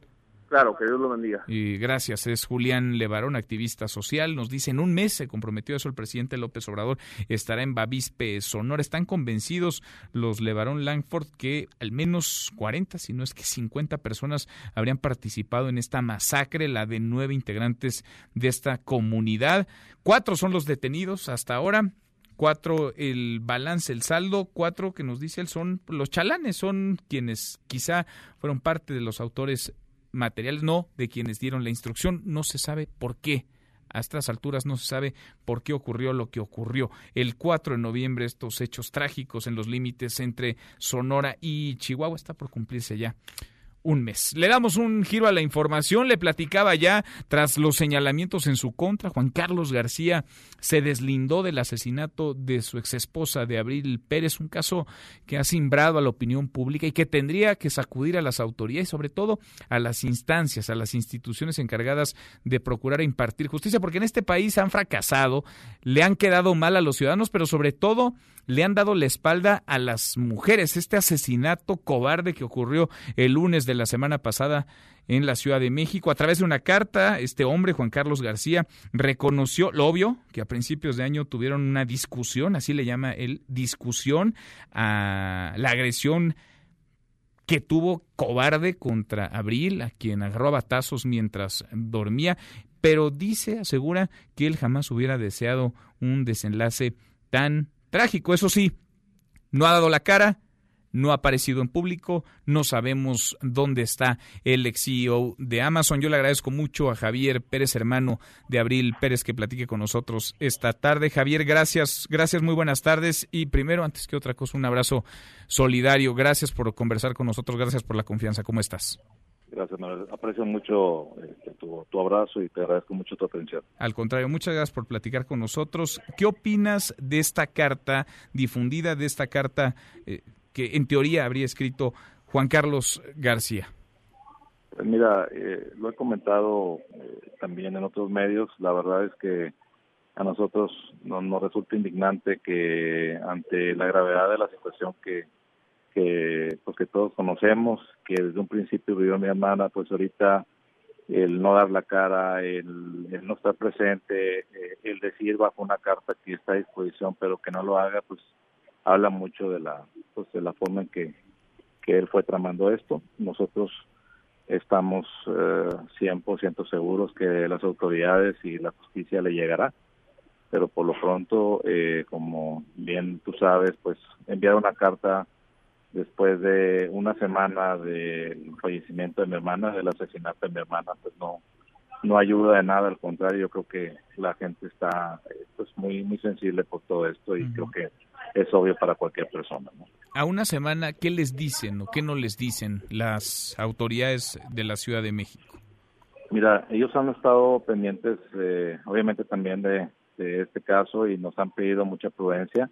Claro, que Dios lo bendiga. Y gracias, es Julián Levarón, activista social. Nos dice, en un mes se comprometió eso el presidente López Obrador, estará en Bavispe, Sonora. Están convencidos los Levarón Langford que al menos 40, si no es que 50 personas habrían participado en esta masacre, la de nueve integrantes de esta comunidad. Cuatro son los detenidos hasta ahora cuatro el balance, el saldo, cuatro que nos dice él son los chalanes, son quienes quizá fueron parte de los autores materiales, no de quienes dieron la instrucción. No se sabe por qué. A estas alturas no se sabe por qué ocurrió lo que ocurrió. El 4 de noviembre estos hechos trágicos en los límites entre Sonora y Chihuahua está por cumplirse ya un mes. Le damos un giro a la información, le platicaba ya, tras los señalamientos en su contra, Juan Carlos García se deslindó del asesinato de su exesposa de Abril Pérez, un caso que ha simbrado a la opinión pública y que tendría que sacudir a las autoridades y sobre todo a las instancias, a las instituciones encargadas de procurar e impartir justicia, porque en este país han fracasado, le han quedado mal a los ciudadanos, pero sobre todo le han dado la espalda a las mujeres. Este asesinato cobarde que ocurrió el lunes la semana pasada en la Ciudad de México. A través de una carta, este hombre, Juan Carlos García, reconoció, lo obvio, que a principios de año tuvieron una discusión, así le llama él, discusión a la agresión que tuvo cobarde contra Abril, a quien agarró a batazos mientras dormía, pero dice, asegura que él jamás hubiera deseado un desenlace tan trágico. Eso sí, no ha dado la cara, no ha aparecido en público, no sabemos dónde está el ex CEO de Amazon. Yo le agradezco mucho a Javier Pérez, hermano de Abril Pérez, que platique con nosotros esta tarde. Javier, gracias, gracias, muy buenas tardes. Y primero, antes que otra cosa, un abrazo solidario. Gracias por conversar con nosotros, gracias por la confianza. ¿Cómo estás? Gracias, Manuel. Aprecio mucho este, tu, abrazo y te agradezco mucho tu atención. Al contrario, muchas gracias por platicar con nosotros. ¿Qué opinas de esta carta difundida, de esta carta eh, que en teoría habría escrito Juan Carlos García? Pues mira, eh, lo he comentado eh, también en otros medios. La verdad es que a nosotros nos resulta indignante que ante la gravedad de la situación que que pues que todos conocemos, que desde un principio vivió mi hermana, pues ahorita el no dar la cara, el, no estar presente, eh, el decir bajo una carta que está a disposición, pero que no lo haga, pues habla mucho de la pues de la forma en que, que él fue tramando esto. Nosotros estamos eh, 100% seguros que las autoridades y la justicia le llegará. Pero por lo pronto, eh, como bien tú sabes, pues enviar una carta después de una semana del fallecimiento de mi hermana, del asesinato de mi hermana, pues no no ayuda de nada, al contrario, yo creo que la gente está eh, pues muy muy sensible por todo esto y creo que es obvio para cualquier persona. ¿no? A una semana, ¿qué les dicen o qué no les dicen las autoridades de la Ciudad de México? Mira, ellos han estado pendientes, eh, obviamente también de, de, este caso y nos han pedido mucha prudencia.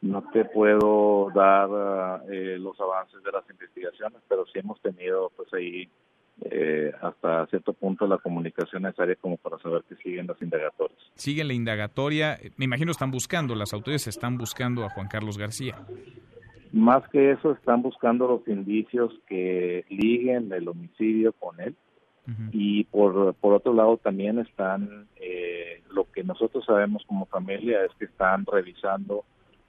No te puedo dar eh, los avances de las investigaciones, pero sí hemos tenido pues ahí eh, hasta cierto punto la comunicación necesaria como para saber que siguen las indagatorias. Siguen la indagatoria, me imagino están buscando, las autoridades están buscando a Juan Carlos García. Más que eso, están buscando los indicios que liguen el homicidio con él. Uh -huh. Y por, por otro lado también están, eh, lo que nosotros sabemos como familia es que están revisando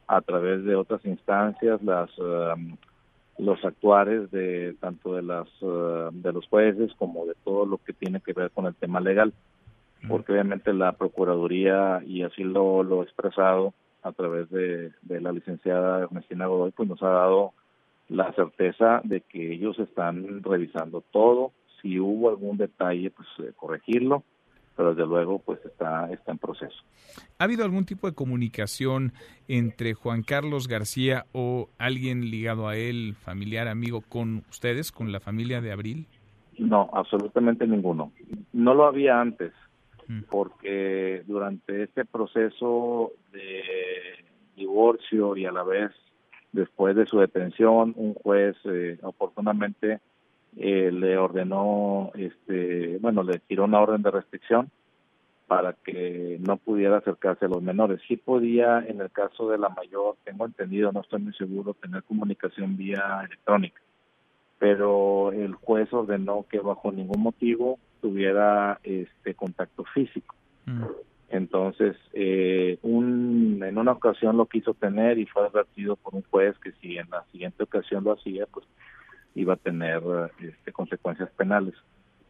a través de otras instancias las um, los actuares de tanto de las uh, de los jueces como de todo lo que tiene que ver con el tema legal. Porque obviamente la procuraduría y así lo lo he expresado a través de, de la licenciada Ernestina Godoy pues nos ha dado la certeza de que ellos están revisando todo. Si hubo algún detalle pues eh, corregirlo pero desde luego pues está, está en proceso. ¿Ha habido algún tipo de comunicación entre Juan Carlos García o alguien ligado a él, familiar, amigo, con ustedes, con la familia de Abril? No, absolutamente ninguno. No lo había antes, mm. porque durante este proceso de divorcio y a la vez después de su detención, un juez eh, oportunamente eh, le ordenó, este, bueno, le tiró una orden de restricción para que no pudiera acercarse a los menores. Sí podía, en el caso de la mayor, tengo entendido, no estoy muy seguro, tener comunicación vía electrónica, pero el juez ordenó que bajo ningún motivo tuviera este contacto físico. Mm. Entonces, eh, un, en una ocasión lo quiso tener y fue advertido por un juez que si en la siguiente ocasión lo hacía, pues iba a tener este, consecuencias penales.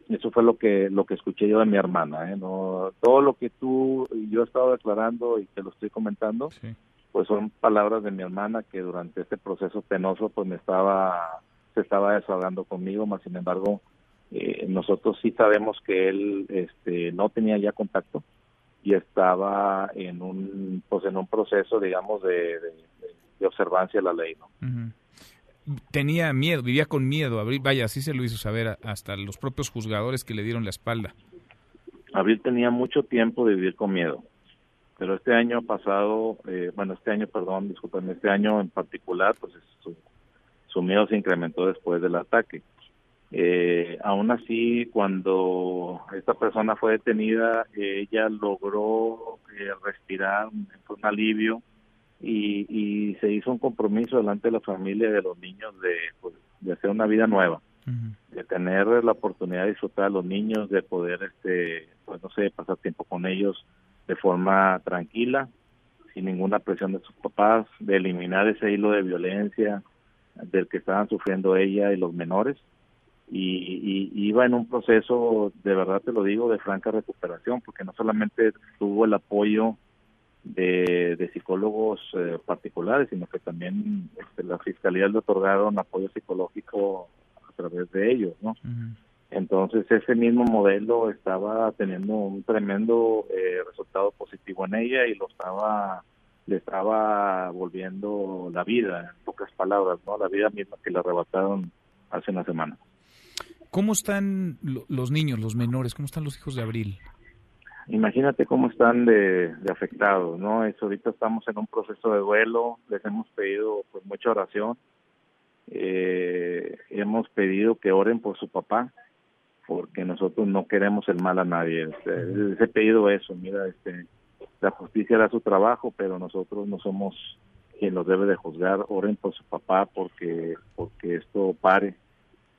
Eso fue lo que lo que escuché yo de mi hermana. ¿eh? No, todo lo que tú y yo he estado declarando y te lo estoy comentando, sí. pues son palabras de mi hermana que durante este proceso penoso pues me estaba se estaba desahogando conmigo, más sin embargo eh, nosotros sí sabemos que él este no tenía ya contacto y estaba en un pues en un proceso digamos de, de, de observancia de la ley, ¿no? Uh -huh tenía miedo, vivía con miedo. Vaya, así se lo hizo saber hasta los propios juzgadores que le dieron la espalda. Abril tenía mucho tiempo de vivir con miedo, pero este año pasado, eh, bueno, este año, perdón, disculpen, este año en particular, pues su, su miedo se incrementó después del ataque. Eh, aún así, cuando esta persona fue detenida, ella logró eh, respirar un, un alivio y, y se hizo un compromiso delante de la familia y de los niños de, pues, de hacer una vida nueva, uh -huh. de tener la oportunidad de disfrutar a los niños, de poder, este, pues no sé, pasar tiempo con ellos de forma tranquila, sin ninguna presión de sus papás, de eliminar ese hilo de violencia del que estaban sufriendo ella y los menores. Y, y, iba en un proceso, de verdad te lo digo, de franca recuperación, porque no solamente tuvo el apoyo de, de psicólogos eh, particulares, sino que también este, la fiscalía le otorgaron apoyo psicológico a través de ellos, ¿no? Uh -huh. Entonces ese mismo modelo estaba teniendo un tremendo eh, resultado positivo en ella y lo estaba le estaba volviendo la vida, en pocas palabras, ¿no? La vida misma que le arrebataron hace una semana. ¿Cómo están los niños, los menores? ¿Cómo están los hijos de Abril? Imagínate cómo están de, de, afectados, ¿no? Es, ahorita estamos en un proceso de duelo, les hemos pedido pues mucha oración, eh, hemos pedido que oren por su papá, porque nosotros no queremos el mal a nadie. Este, les he pedido eso, mira, este, la justicia hará su trabajo, pero nosotros no somos quien los debe de juzgar, oren por su papá porque, porque esto pare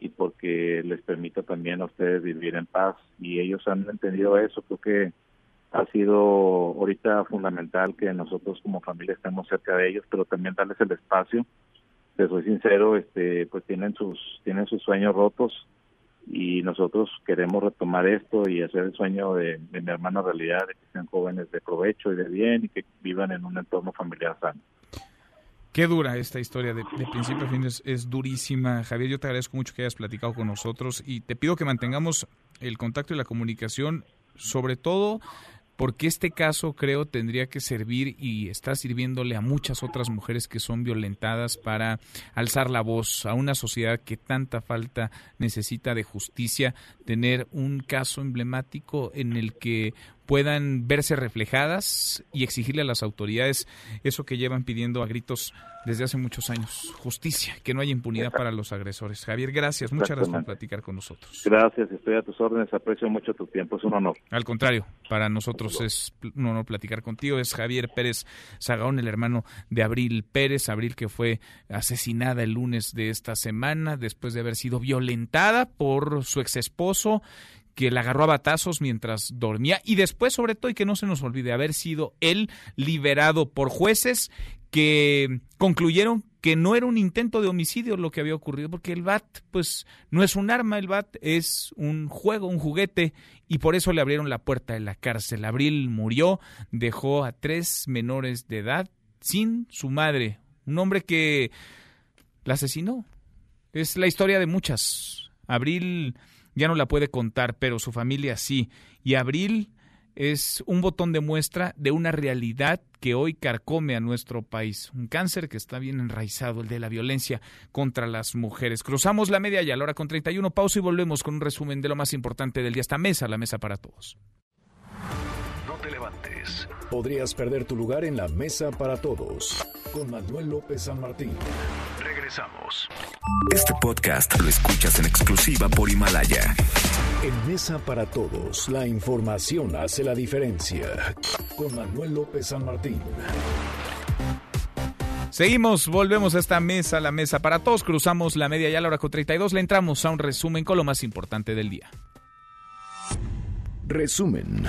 y porque les permita también a ustedes vivir en paz. Y ellos han entendido eso. Creo que ha sido ahorita fundamental que nosotros como familia estemos cerca de ellos pero también darles el espacio. Te soy sincero este pues tienen sus tienen sus sueños rotos y nosotros queremos retomar esto y hacer el sueño de, de mi hermana realidad, de que sean jóvenes de provecho y de bien y que vivan en un entorno familiar sano. Qué dura esta historia, de, principio a fin es, es, durísima. Javier, yo te agradezco mucho que hayas platicado con nosotros y te pido que mantengamos el contacto y la comunicación, sobre todo porque este caso creo tendría que servir y está sirviéndole a muchas otras mujeres que son violentadas para alzar la voz a una sociedad que tanta falta necesita de justicia, tener un caso emblemático en el que puedan verse reflejadas y exigirle a las autoridades eso que llevan pidiendo a gritos desde hace muchos años, justicia, que no haya impunidad para los agresores. Javier, gracias, muchas gracias por platicar con nosotros. Gracias, estoy a tus órdenes, aprecio mucho tu tiempo, es un honor. Al contrario, para nosotros es un honor platicar contigo, es Javier Pérez Sagaón, el hermano de Abril Pérez, Abril que fue asesinada el lunes de esta semana después de haber sido violentada por su ex esposo que la agarró a batazos mientras dormía y después, sobre todo, y que no se nos olvide, haber sido él liberado por jueces que concluyeron que no era un intento de homicidio lo que había ocurrido, porque el BAT, pues, no es un arma, el BAT es un juego, un juguete, y por eso le abrieron la puerta de la cárcel. Abril murió, dejó a tres menores de edad sin su madre, un hombre que la asesinó. Es la historia de muchas. Abril ya no la puede contar, pero su familia sí. Y Abril es un botón de muestra de una realidad que hoy carcome a nuestro país. Un cáncer que está bien enraizado, el de la violencia contra las mujeres. Cruzamos la media y a la hora con 31. Pausa y volvemos con un resumen de lo más importante del día. Esta mesa, la mesa para todos. Podrías perder tu lugar en la mesa para todos. Con Manuel López San Martín. Regresamos. Este podcast lo escuchas en exclusiva por Himalaya. En Mesa para Todos, la información hace la diferencia. Con Manuel López San Martín. Seguimos, volvemos a esta mesa, la mesa para todos. Cruzamos la media ya a la hora con 32. Le entramos a un resumen con lo más importante del día. Resumen.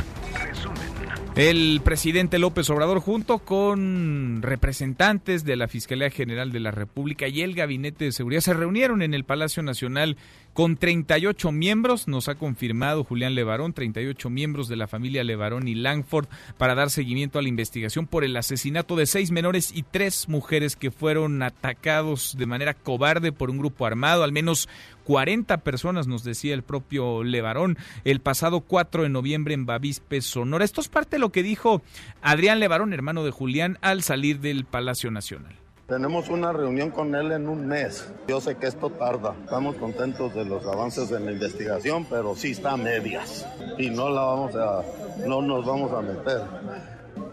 El presidente López Obrador junto con representantes de la Fiscalía General de la República y el Gabinete de Seguridad se reunieron en el Palacio Nacional con 38 miembros, nos ha confirmado Julián Levarón, 38 miembros de la familia Levarón y Langford para dar seguimiento a la investigación por el asesinato de seis menores y tres mujeres que fueron atacados de manera cobarde por un grupo armado, al menos 40 personas, nos decía el propio Levarón, el pasado 4 de noviembre en Bavispe, Sonora. Esto es parte de lo que dijo Adrián Levarón, hermano de Julián, al salir del Palacio Nacional. Tenemos una reunión con él en un mes. Yo sé que esto tarda. Estamos contentos de los avances en la investigación, pero sí está a medias. Y no la vamos a, no nos vamos a meter.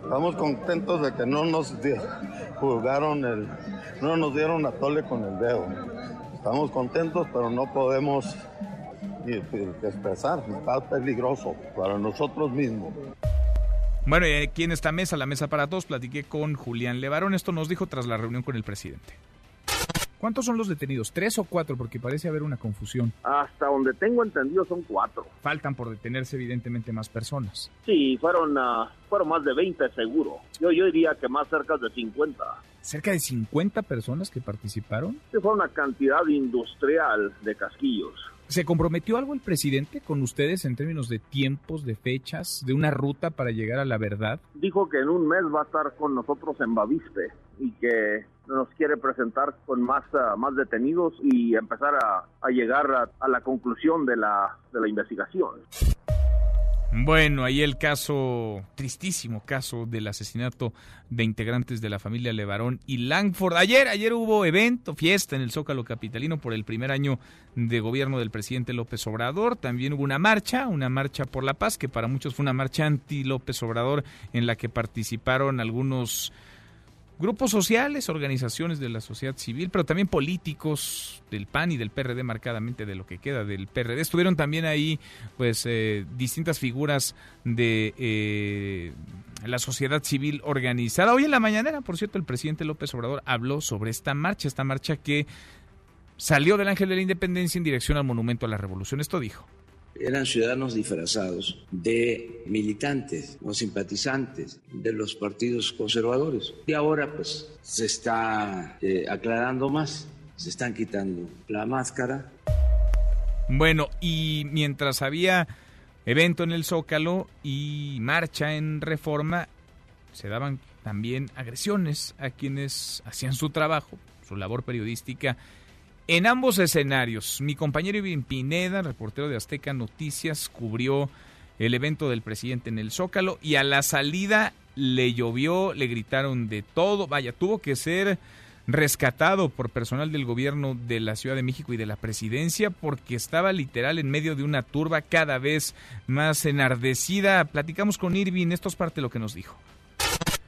Estamos contentos de que no nos *laughs* juzgaron el, no nos dieron a tole con el dedo. Estamos contentos, pero no podemos expresar. Está peligroso para nosotros mismos. Bueno, y aquí en esta mesa, la mesa para todos, platiqué con Julián Levarón. Esto nos dijo tras la reunión con el presidente. ¿Cuántos son los detenidos? ¿Tres o cuatro? Porque parece haber una confusión. Hasta donde tengo entendido son cuatro. Faltan por detenerse evidentemente más personas. Sí, fueron, uh, fueron más de 20 seguro. Yo, yo diría que más cerca de 50. ¿Cerca de 50 personas que participaron? Sí, fue una cantidad industrial de casquillos. ¿Se comprometió algo el presidente con ustedes en términos de tiempos, de fechas, de una ruta para llegar a la verdad? Dijo que en un mes va a estar con nosotros en Bavispe y que nos quiere presentar con más, uh, más detenidos y empezar a, a llegar a, a, la conclusión de la, de la investigación. Bueno, ahí el caso, tristísimo caso del asesinato de integrantes de la familia Levarón y Langford. Ayer, ayer hubo evento, fiesta en el Zócalo Capitalino por el primer año de gobierno del presidente López Obrador. También hubo una marcha, una marcha por la paz, que para muchos fue una marcha anti López Obrador, en la que participaron algunos grupos sociales, organizaciones de la sociedad civil, pero también políticos del PAN y del PRD, marcadamente de lo que queda del PRD. Estuvieron también ahí, pues, eh, distintas figuras de eh, la sociedad civil organizada. Hoy en la mañanera, por cierto, el presidente López Obrador habló sobre esta marcha, esta marcha que salió del Ángel de la Independencia en dirección al Monumento a la Revolución. Esto dijo eran ciudadanos disfrazados de militantes o simpatizantes de los partidos conservadores. Y ahora pues se está eh, aclarando más, se están quitando la máscara. Bueno, y mientras había evento en el Zócalo y marcha en Reforma, se daban también agresiones a quienes hacían su trabajo, su labor periodística. En ambos escenarios, mi compañero Iván Pineda, reportero de Azteca Noticias, cubrió el evento del presidente en el Zócalo y a la salida le llovió, le gritaron de todo, vaya, tuvo que ser rescatado por personal del gobierno de la Ciudad de México y de la presidencia porque estaba literal en medio de una turba cada vez más enardecida. Platicamos con Irving, esto es parte de lo que nos dijo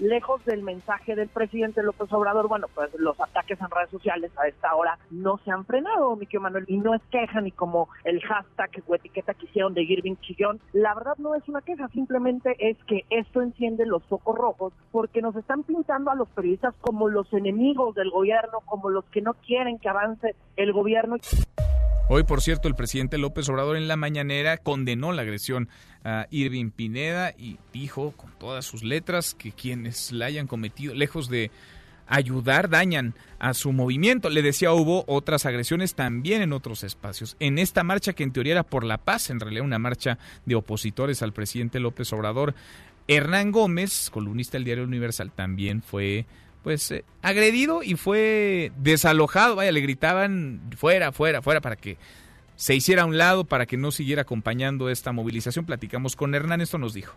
lejos del mensaje del presidente López Obrador, bueno, pues los ataques en redes sociales a esta hora no se han frenado, mi Manuel, y no es queja ni como el hashtag o etiqueta que hicieron de Irving Chillón. La verdad no es una queja, simplemente es que esto enciende los focos rojos porque nos están pintando a los periodistas como los enemigos del gobierno, como los que no quieren que avance el gobierno. Hoy, por cierto, el presidente López Obrador en la mañanera condenó la agresión a Irving Pineda y dijo con todas sus letras que quienes la hayan cometido, lejos de ayudar, dañan a su movimiento. Le decía, hubo otras agresiones también en otros espacios. En esta marcha que en teoría era por la paz, en realidad una marcha de opositores al presidente López Obrador, Hernán Gómez, columnista del diario Universal, también fue pues eh, agredido y fue desalojado, vaya, le gritaban fuera, fuera, fuera para que se hiciera a un lado, para que no siguiera acompañando esta movilización. Platicamos con Hernán, esto nos dijo.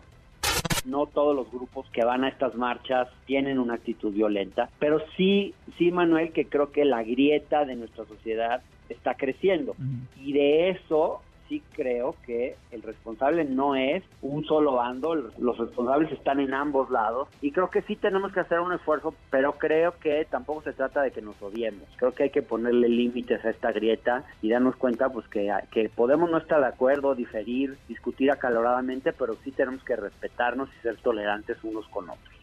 No todos los grupos que van a estas marchas tienen una actitud violenta, pero sí, sí, Manuel, que creo que la grieta de nuestra sociedad está creciendo. Y de eso sí creo que el responsable no es un solo bando, los responsables están en ambos lados y creo que sí tenemos que hacer un esfuerzo, pero creo que tampoco se trata de que nos odiemos. Creo que hay que ponerle límites a esta grieta y darnos cuenta pues que, que podemos no estar de acuerdo, diferir, discutir acaloradamente, pero sí tenemos que respetarnos y ser tolerantes unos con otros.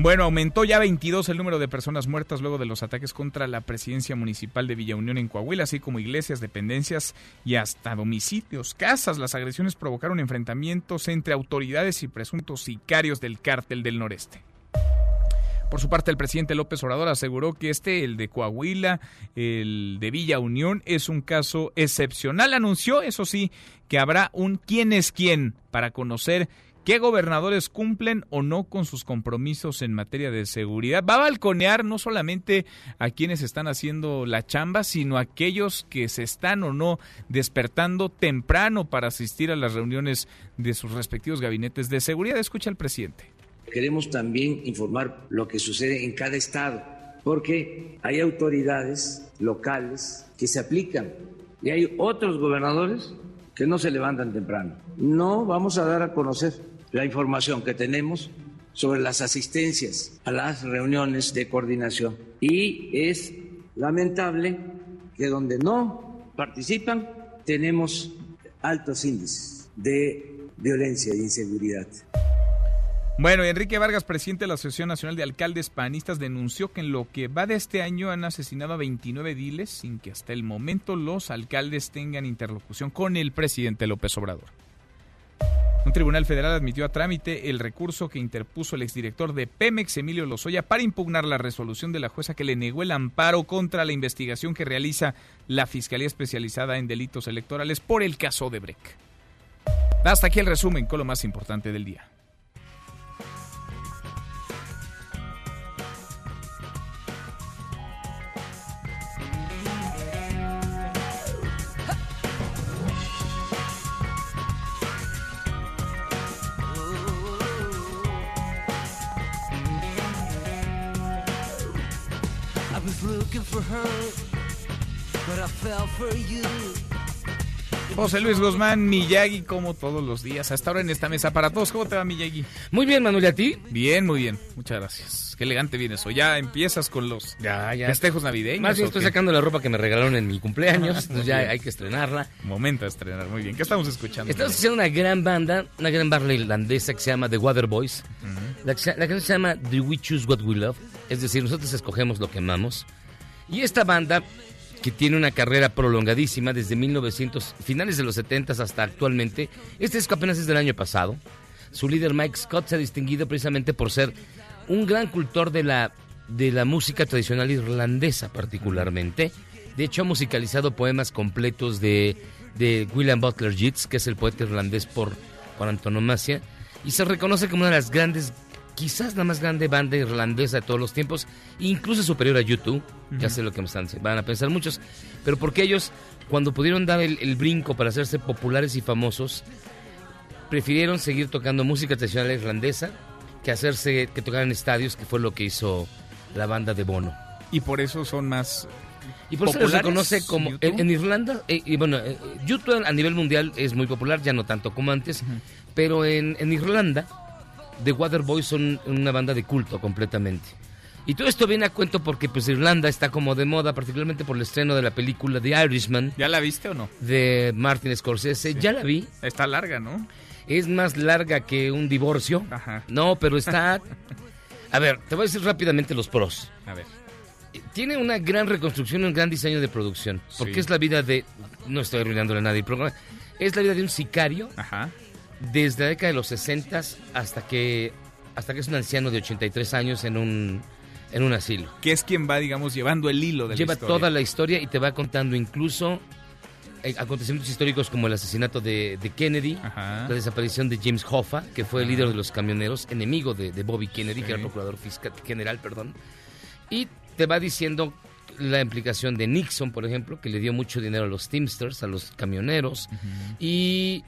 Bueno, aumentó ya 22 el número de personas muertas luego de los ataques contra la presidencia municipal de Villa Unión en Coahuila, así como iglesias, dependencias y hasta domicilios, casas. Las agresiones provocaron enfrentamientos entre autoridades y presuntos sicarios del cártel del noreste. Por su parte, el presidente López Obrador aseguró que este, el de Coahuila, el de Villa Unión, es un caso excepcional. Anunció, eso sí, que habrá un quién es quién para conocer ¿Qué gobernadores cumplen o no con sus compromisos en materia de seguridad? Va a balconear no solamente a quienes están haciendo la chamba, sino a aquellos que se están o no despertando temprano para asistir a las reuniones de sus respectivos gabinetes de seguridad. Escucha al presidente. Queremos también informar lo que sucede en cada estado, porque hay autoridades locales que se aplican y hay otros gobernadores que no se levantan temprano. No vamos a dar a conocer la información que tenemos sobre las asistencias a las reuniones de coordinación. Y es lamentable que donde no participan tenemos altos índices de violencia e inseguridad. Bueno, Enrique Vargas, presidente de la Asociación Nacional de Alcaldes Panistas, denunció que en lo que va de este año han asesinado a 29 diles sin que hasta el momento los alcaldes tengan interlocución con el presidente López Obrador. Un tribunal federal admitió a trámite el recurso que interpuso el exdirector de Pemex, Emilio Lozoya, para impugnar la resolución de la jueza que le negó el amparo contra la investigación que realiza la Fiscalía Especializada en Delitos Electorales por el caso de Breck. Hasta aquí el resumen con lo más importante del día. José Luis Guzmán, Miyagi, como todos los días, hasta ahora en esta mesa para todos. ¿Cómo te va, Miyagi? Muy bien, Manuel, ¿y a ti? Bien, muy bien. Muchas gracias. Qué elegante vienes hoy. Ya empiezas con los ya, ya. festejos navideños. Más bien estoy sacando la ropa que me regalaron en mi cumpleaños, entonces ya hay que estrenarla. Momento de estrenar, muy bien. ¿Qué estamos escuchando? Estamos escuchando una gran banda, una gran banda irlandesa que se llama The Water Boys. la, la canción se llama Do We Choose What We Love, es decir, nosotros escogemos lo que amamos. Y esta banda que tiene una carrera prolongadísima desde 1900, finales de los 70 hasta actualmente. Este disco apenas es del año pasado. Su líder Mike Scott se ha distinguido precisamente por ser un gran cultor de la, de la música tradicional irlandesa particularmente. De hecho, ha musicalizado poemas completos de, de William Butler Yeats, que es el poeta irlandés por, por antonomasia, y se reconoce como una de las grandes, quizás la más grande banda irlandesa de todos los tiempos, incluso superior a YouTube, ya sé lo que me están, van a pensar muchos, pero porque ellos, cuando pudieron dar el, el brinco para hacerse populares y famosos, prefirieron seguir tocando música tradicional irlandesa que hacerse que tocar en estadios, que fue lo que hizo la banda de Bono. Y por eso son más y por eso se reconoce como en, en Irlanda eh, y bueno, eh, YouTube a nivel mundial es muy popular, ya no tanto como antes, pero en, en Irlanda The Waterboys son una banda de culto completamente. Y todo esto viene a cuento porque pues Irlanda está como de moda, particularmente por el estreno de la película The Irishman. ¿Ya la viste o no? De Martin Scorsese. Ya la vi. Está larga, ¿no? Es más larga que un divorcio. Ajá. No, pero está... *laughs* A ver, te voy a decir rápidamente los pros. A ver. Tiene una gran reconstrucción y un gran diseño de producción. Porque Sí. es la vida de... No estoy arruinándole a nadie el programa. Es la vida de un sicario. Ajá. Desde la década de los 60 hasta que... Hasta que es un anciano de 83 años en un... En un asilo. Que es quien va, digamos, llevando el hilo de Lleva la historia. toda la historia y te va contando incluso acontecimientos históricos como el asesinato de, de Kennedy, la desaparición de James Hoffa, que fue el líder de los camioneros, enemigo de, de Bobby Kennedy, que era procurador fiscal, general, perdón. Y te va diciendo la implicación de Nixon, por ejemplo, que le dio mucho dinero a los Teamsters, a los camioneros, y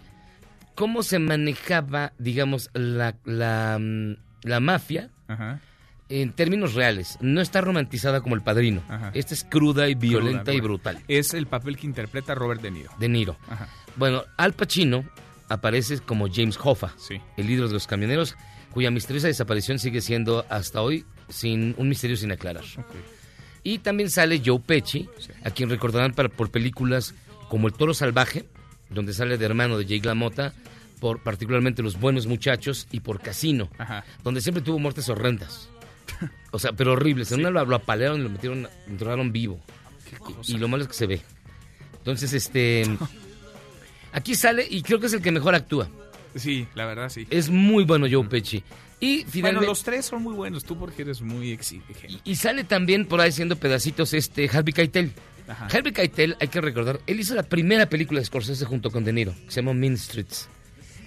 cómo se manejaba, digamos, la, la, mm, la mafia Ajá. En términos reales. No está romantizada como el padrino. Ajá. Esta es cruda y violenta Cruda, y brutal. Es el papel que interpreta Robert De Niro. De Niro. Ajá. Bueno, Al Pacino aparece como James Hoffa, el líder de los camioneros, cuya misteriosa desaparición sigue siendo hasta hoy sin un misterio sin aclarar. Y también sale Joe Pesci, a quien recordarán para- por películas como El Toro Salvaje, donde sale de hermano de Jake LaMotta, por particularmente Los Buenos Muchachos y por Casino, Ajá. donde siempre tuvo muertes horrendas. *laughs* O sea, pero horribles. En una lo, apalearon y lo metieron, lo enterraron vivo. Y, y lo malo es que se ve. Entonces, este... Aquí sale y creo que es el que mejor actúa. Sí, la verdad sí. Es muy bueno Joe Pesci. Y finalmente... Bueno, los tres son muy buenos, tú porque eres muy exigente. Y sale también por ahí haciendo pedacitos este Harvey Keitel. Ajá. Harvey Keitel, hay que recordar, él hizo la primera película de Scorsese junto con De Niro, que se llama Mean Streets.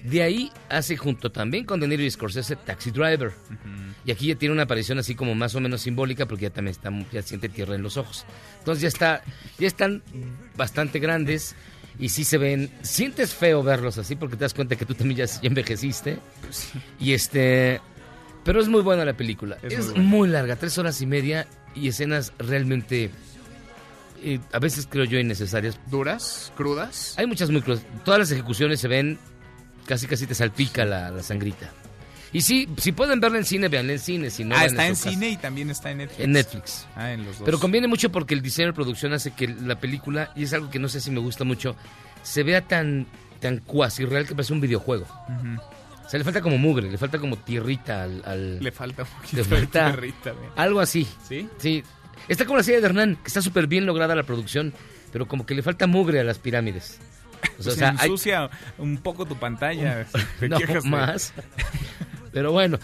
De ahí hace junto también con De Niro y Scorsese Taxi Driver. Y aquí ya tiene una aparición así como más o menos simbólica porque ya también está, ya siente tierra en los ojos. Entonces ya está, ya están bastante grandes y sí se ven, sientes feo verlos así porque te das cuenta que tú también ya, ya envejeciste. Y este, pero es muy buena la película. Es Es, muy buena. muy larga, tres horas y media y escenas realmente, eh, a veces creo yo innecesarias. ¿Duras? ¿Crudas? Hay muchas muy crudas. Todas las ejecuciones se ven, casi casi te salpica la, la sangrita. Y sí, si pueden verla en cine, veanla en cine. Si no, ah, está en casa. cine y también está en Netflix. En Netflix. Ah, en los dos. Pero conviene mucho porque el diseño de producción hace que la película, y es algo que no sé si me gusta mucho, se vea tan, tan cuasi real que parece un videojuego. Ujú. O sea, le falta como mugre, le falta como tierrita al... al- Le falta un poquito le de tierrita, algo así. ¿Sí? Sí. Está como la serie de Hernán, que está súper bien lograda la producción, pero como que le falta mugre a las pirámides. *laughs* O sea, sea, hay- ensucia un poco tu pantalla. Te *laughs* no de- más. *laughs* Pero bueno,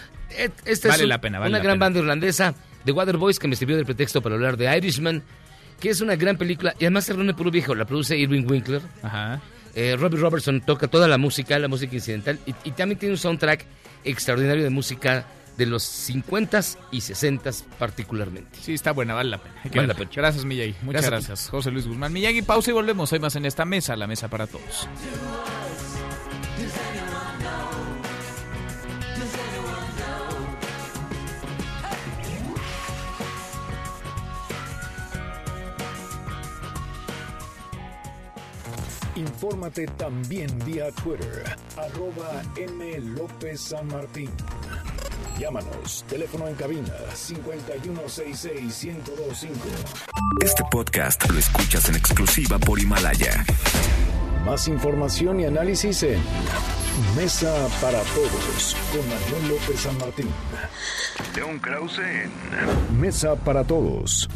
esta Vale es un- la pena, vale una la gran pena. banda irlandesa, The Waterboys, que me sirvió de pretexto para hablar de Irishman, que es una gran película y además se reúne puro viejo. La produce Irving Winkler. Ajá. Eh, Robbie Robertson toca toda la música, la música incidental, y, y también tiene un soundtrack extraordinario de música de los 50s y 60s particularmente. Sí, está buena, vale la pena. Vale la verla. Gracias, Miyagi. Muchas Gracias. gracias. José Luis Guzmán. Miyagi, pausa y volvemos. Hay más en esta mesa, la mesa para todos. Infórmate también vía Twitter, arroba M. López San Martín. Llámanos, teléfono en cabina 5166-1025. Este podcast lo escuchas en exclusiva por Himalaya. Más información y análisis en Mesa para Todos con Manuel López San Martín. León Krause en Mesa para Todos.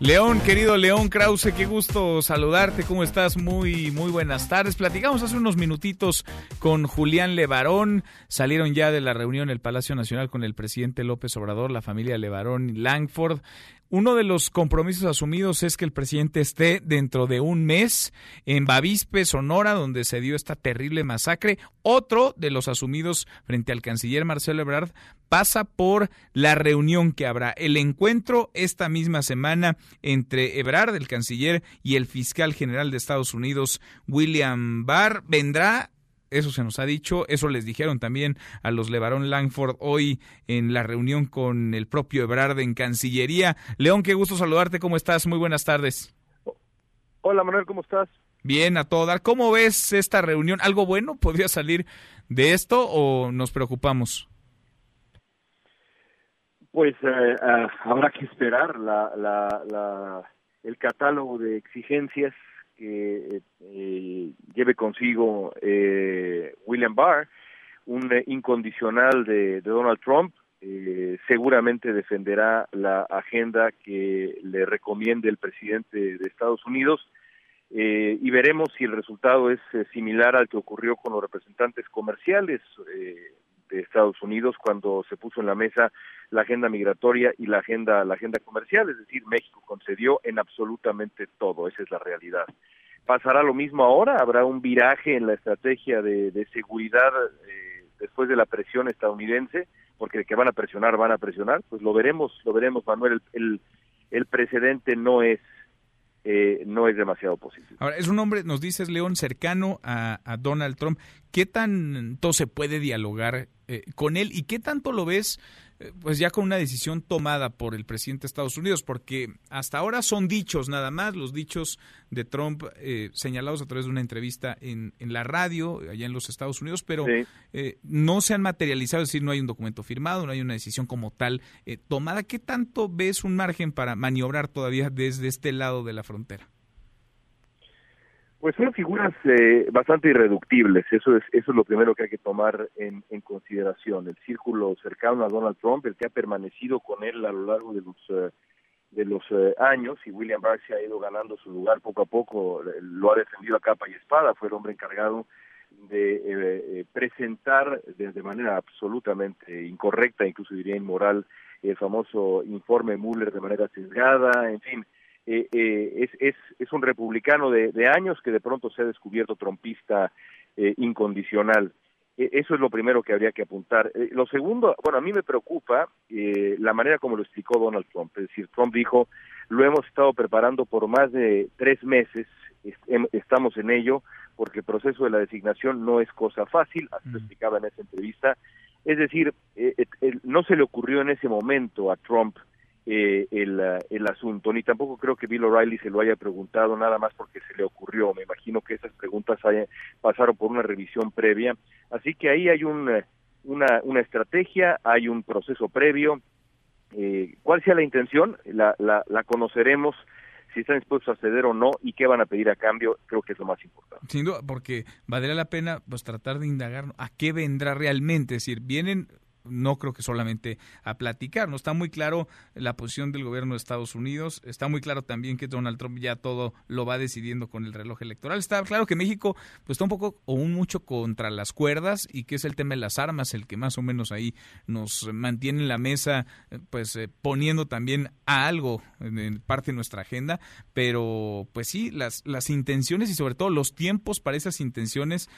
León, querido León Krause, qué gusto saludarte. ¿Cómo estás? Muy, muy buenas tardes. Platicamos hace unos minutitos con Julián Levarón. Salieron ya de la reunión en el Palacio Nacional con el presidente López Obrador, la familia Levarón y Langford. Uno de los compromisos asumidos es que el presidente esté dentro de un mes en Bavispe, Sonora, donde se dio esta terrible masacre. Otro de los asumidos frente al canciller Marcelo Ebrard pasa por la reunión que habrá, el encuentro esta misma semana entre Ebrard, el canciller, y el fiscal general de Estados Unidos, William Barr. Vendrá eso se nos ha dicho, eso les dijeron también a los Levarón Langford hoy en la reunión con el propio Ebrard en Cancillería. León, qué gusto saludarte, ¿cómo estás? Muy buenas tardes. Hola Manuel, ¿cómo estás? Bien, a todo dar. ¿Cómo ves esta reunión? ¿Algo bueno podría salir de esto o nos preocupamos? Pues eh, ah, habrá que esperar la, la, la, el catálogo de exigencias que eh, lleve consigo eh, William Barr, un eh, incondicional de, Donald Trump, eh, seguramente defenderá la agenda que le recomiende el presidente de Estados Unidos y veremos si el resultado es similar al que ocurrió con los representantes comerciales de Estados Unidos cuando se puso en la mesa la agenda migratoria y la agenda la agenda comercial, es decir, México concedió en absolutamente todo, esa es la realidad. ¿Pasará lo mismo ahora? ¿Habrá un viraje en la estrategia de, seguridad eh, después de la presión estadounidense? Porque que van a presionar, van a presionar. Pues lo veremos, lo veremos, Manuel. El, el, precedente no es eh, no es demasiado positivo. Ahora, es un hombre, nos dices, León, cercano a, Donald Trump. ¿Qué tanto se puede dialogar eh, con él y qué tanto lo ves pues ya con una decisión tomada por el presidente de Estados Unidos, porque hasta ahora son dichos nada más, los dichos de Trump eh, señalados a través de una entrevista en, en, la radio allá en los Estados Unidos, pero no se han materializado, es decir, no hay un documento firmado, no hay una decisión como tal tomada. ¿Qué tanto ves un margen para maniobrar todavía desde este lado de la frontera? Pues son figuras eh, bastante irreductibles, eso es eso es lo primero que hay que tomar en, consideración. El círculo cercano a Donald Trump, el que ha permanecido con él a lo largo de los eh, de los eh, años y William Barr se ha ido ganando su lugar poco a poco, lo ha defendido a capa y espada, fue el hombre encargado de presentar de, manera absolutamente incorrecta, incluso diría inmoral, el famoso informe Mueller de manera sesgada, en fin, eh, eh, es, es, es, un republicano de, años que de pronto se ha descubierto trompista eh, incondicional. E, eso es lo primero que habría que apuntar. lo segundo, bueno, a mí me preocupa la manera como lo explicó Donald Trump. Es decir, Trump dijo, lo hemos estado preparando por más de tres meses, estamos en ello, porque el proceso de la designación no es cosa fácil, así lo explicaba en esa entrevista. Es decir, no se le ocurrió en ese momento a Trump eh, el, el, asunto, ni tampoco creo que Bill O'Reilly se lo haya preguntado nada más porque se le ocurrió. Me imagino que esas preguntas pasaron por una revisión previa. Así que ahí hay un, una, una estrategia, hay un proceso previo. Eh, ¿Cuál sea la intención? La, la, la conoceremos si están dispuestos a ceder o no y qué van a pedir a cambio, creo que es lo más importante. Sin duda, porque valdría la pena pues tratar de indagar a qué vendrá realmente, es decir, vienen no creo que solamente a platicar. No está muy claro la posición del gobierno de Estados Unidos. Está muy claro también que Donald Trump ya todo lo va decidiendo con el reloj electoral. Está claro que México pues está un poco o un mucho contra las cuerdas y que es el tema de las armas el que más o menos ahí nos mantiene en la mesa pues eh, poniendo también a algo en parte de nuestra agenda. Pero pues sí, las, las intenciones y sobre todo los tiempos para esas intenciones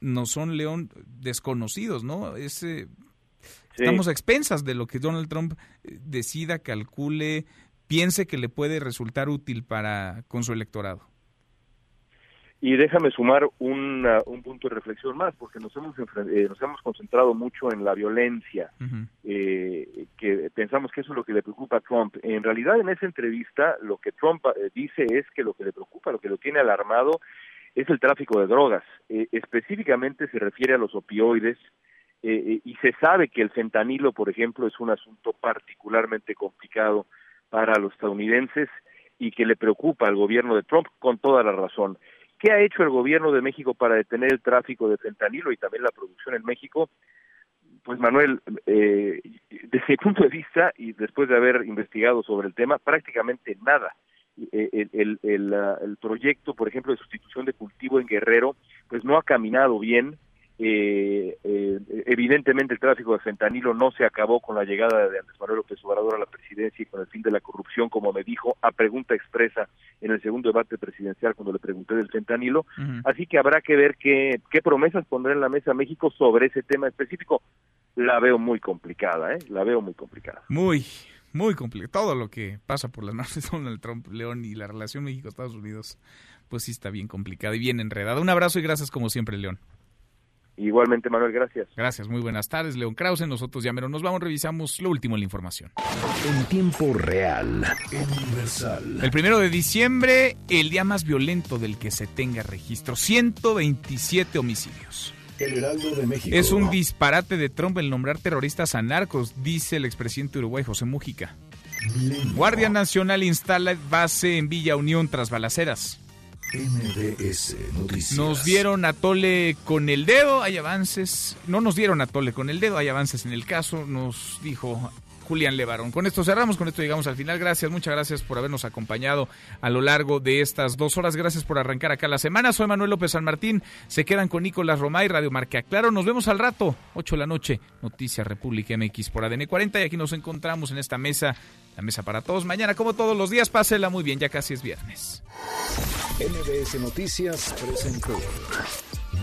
no son, León, desconocidos, ¿no? Ese Estamos a expensas de lo que Donald Trump eh, decida, calcule, piense que le puede resultar útil para con su electorado. Y déjame sumar un punto de reflexión más, porque nos hemos, eh, nos hemos concentrado mucho en la violencia, eh, que pensamos que eso es lo que le preocupa a Trump. En realidad, en esa entrevista, lo que Trump dice es que lo que le preocupa, lo que lo tiene alarmado, es el tráfico de drogas. específicamente se refiere a los opioides, eh, eh, y se sabe que el fentanilo, por ejemplo, es un asunto particularmente complicado para los estadounidenses y que le preocupa al gobierno de Trump con toda la razón. ¿Qué ha hecho el gobierno de México para detener el tráfico de fentanilo y también la producción en México? Pues Manuel, eh, desde *laughs* mi punto de vista y después de haber investigado sobre el tema, prácticamente nada. El, el, el, proyecto, por ejemplo, de sustitución de cultivo en Guerrero, pues no ha caminado bien. Eh, eh, evidentemente el tráfico de fentanilo no se acabó con la llegada de Andrés Manuel López Obrador a la presidencia y con el fin de la corrupción, como me dijo a pregunta expresa en el segundo debate presidencial cuando le pregunté del fentanilo. Así que habrá que ver qué, qué promesas pondrá en la mesa México sobre ese tema específico. La veo muy complicada, ¿eh? La veo muy complicada. Muy, muy complicado. Todo lo que pasa por las *laughs* manos de Donald Trump, León, y la relación México-Estados Unidos, pues sí está bien complicada y bien enredada. Un abrazo y gracias como siempre, León. Igualmente, Manuel, gracias. Gracias, muy buenas tardes, León Krause. Nosotros ya menos nos vamos, revisamos lo último en la información. En tiempo real, universal. El primero de diciembre, el día más violento del que se tenga registro: 127 homicidios. El Heraldo de México. Es un disparate de Trump el nombrar terroristas a narcos, dice el expresidente Uruguay José Mújica. Guardia Nacional instala base en Villa Unión tras balaceras. MBS Noticias. Nos dieron a tole con el dedo, hay avances. No nos dieron a tole con el dedo, hay avances en el caso, nos dijo Julián Levarón. Con esto cerramos, con esto llegamos al final. Gracias, muchas gracias por habernos acompañado a lo largo de estas dos horas. Gracias por arrancar acá la semana. Soy Manuel López San Martín. Se quedan con Nicolás Romay, Radio Marca Claro. Nos vemos al rato, 8 de la noche, Noticias República MX por ADN 40. Y aquí nos encontramos en esta mesa, la mesa para todos. Mañana, como todos los días, pásela muy bien, ya casi es viernes. MBS Noticias presentó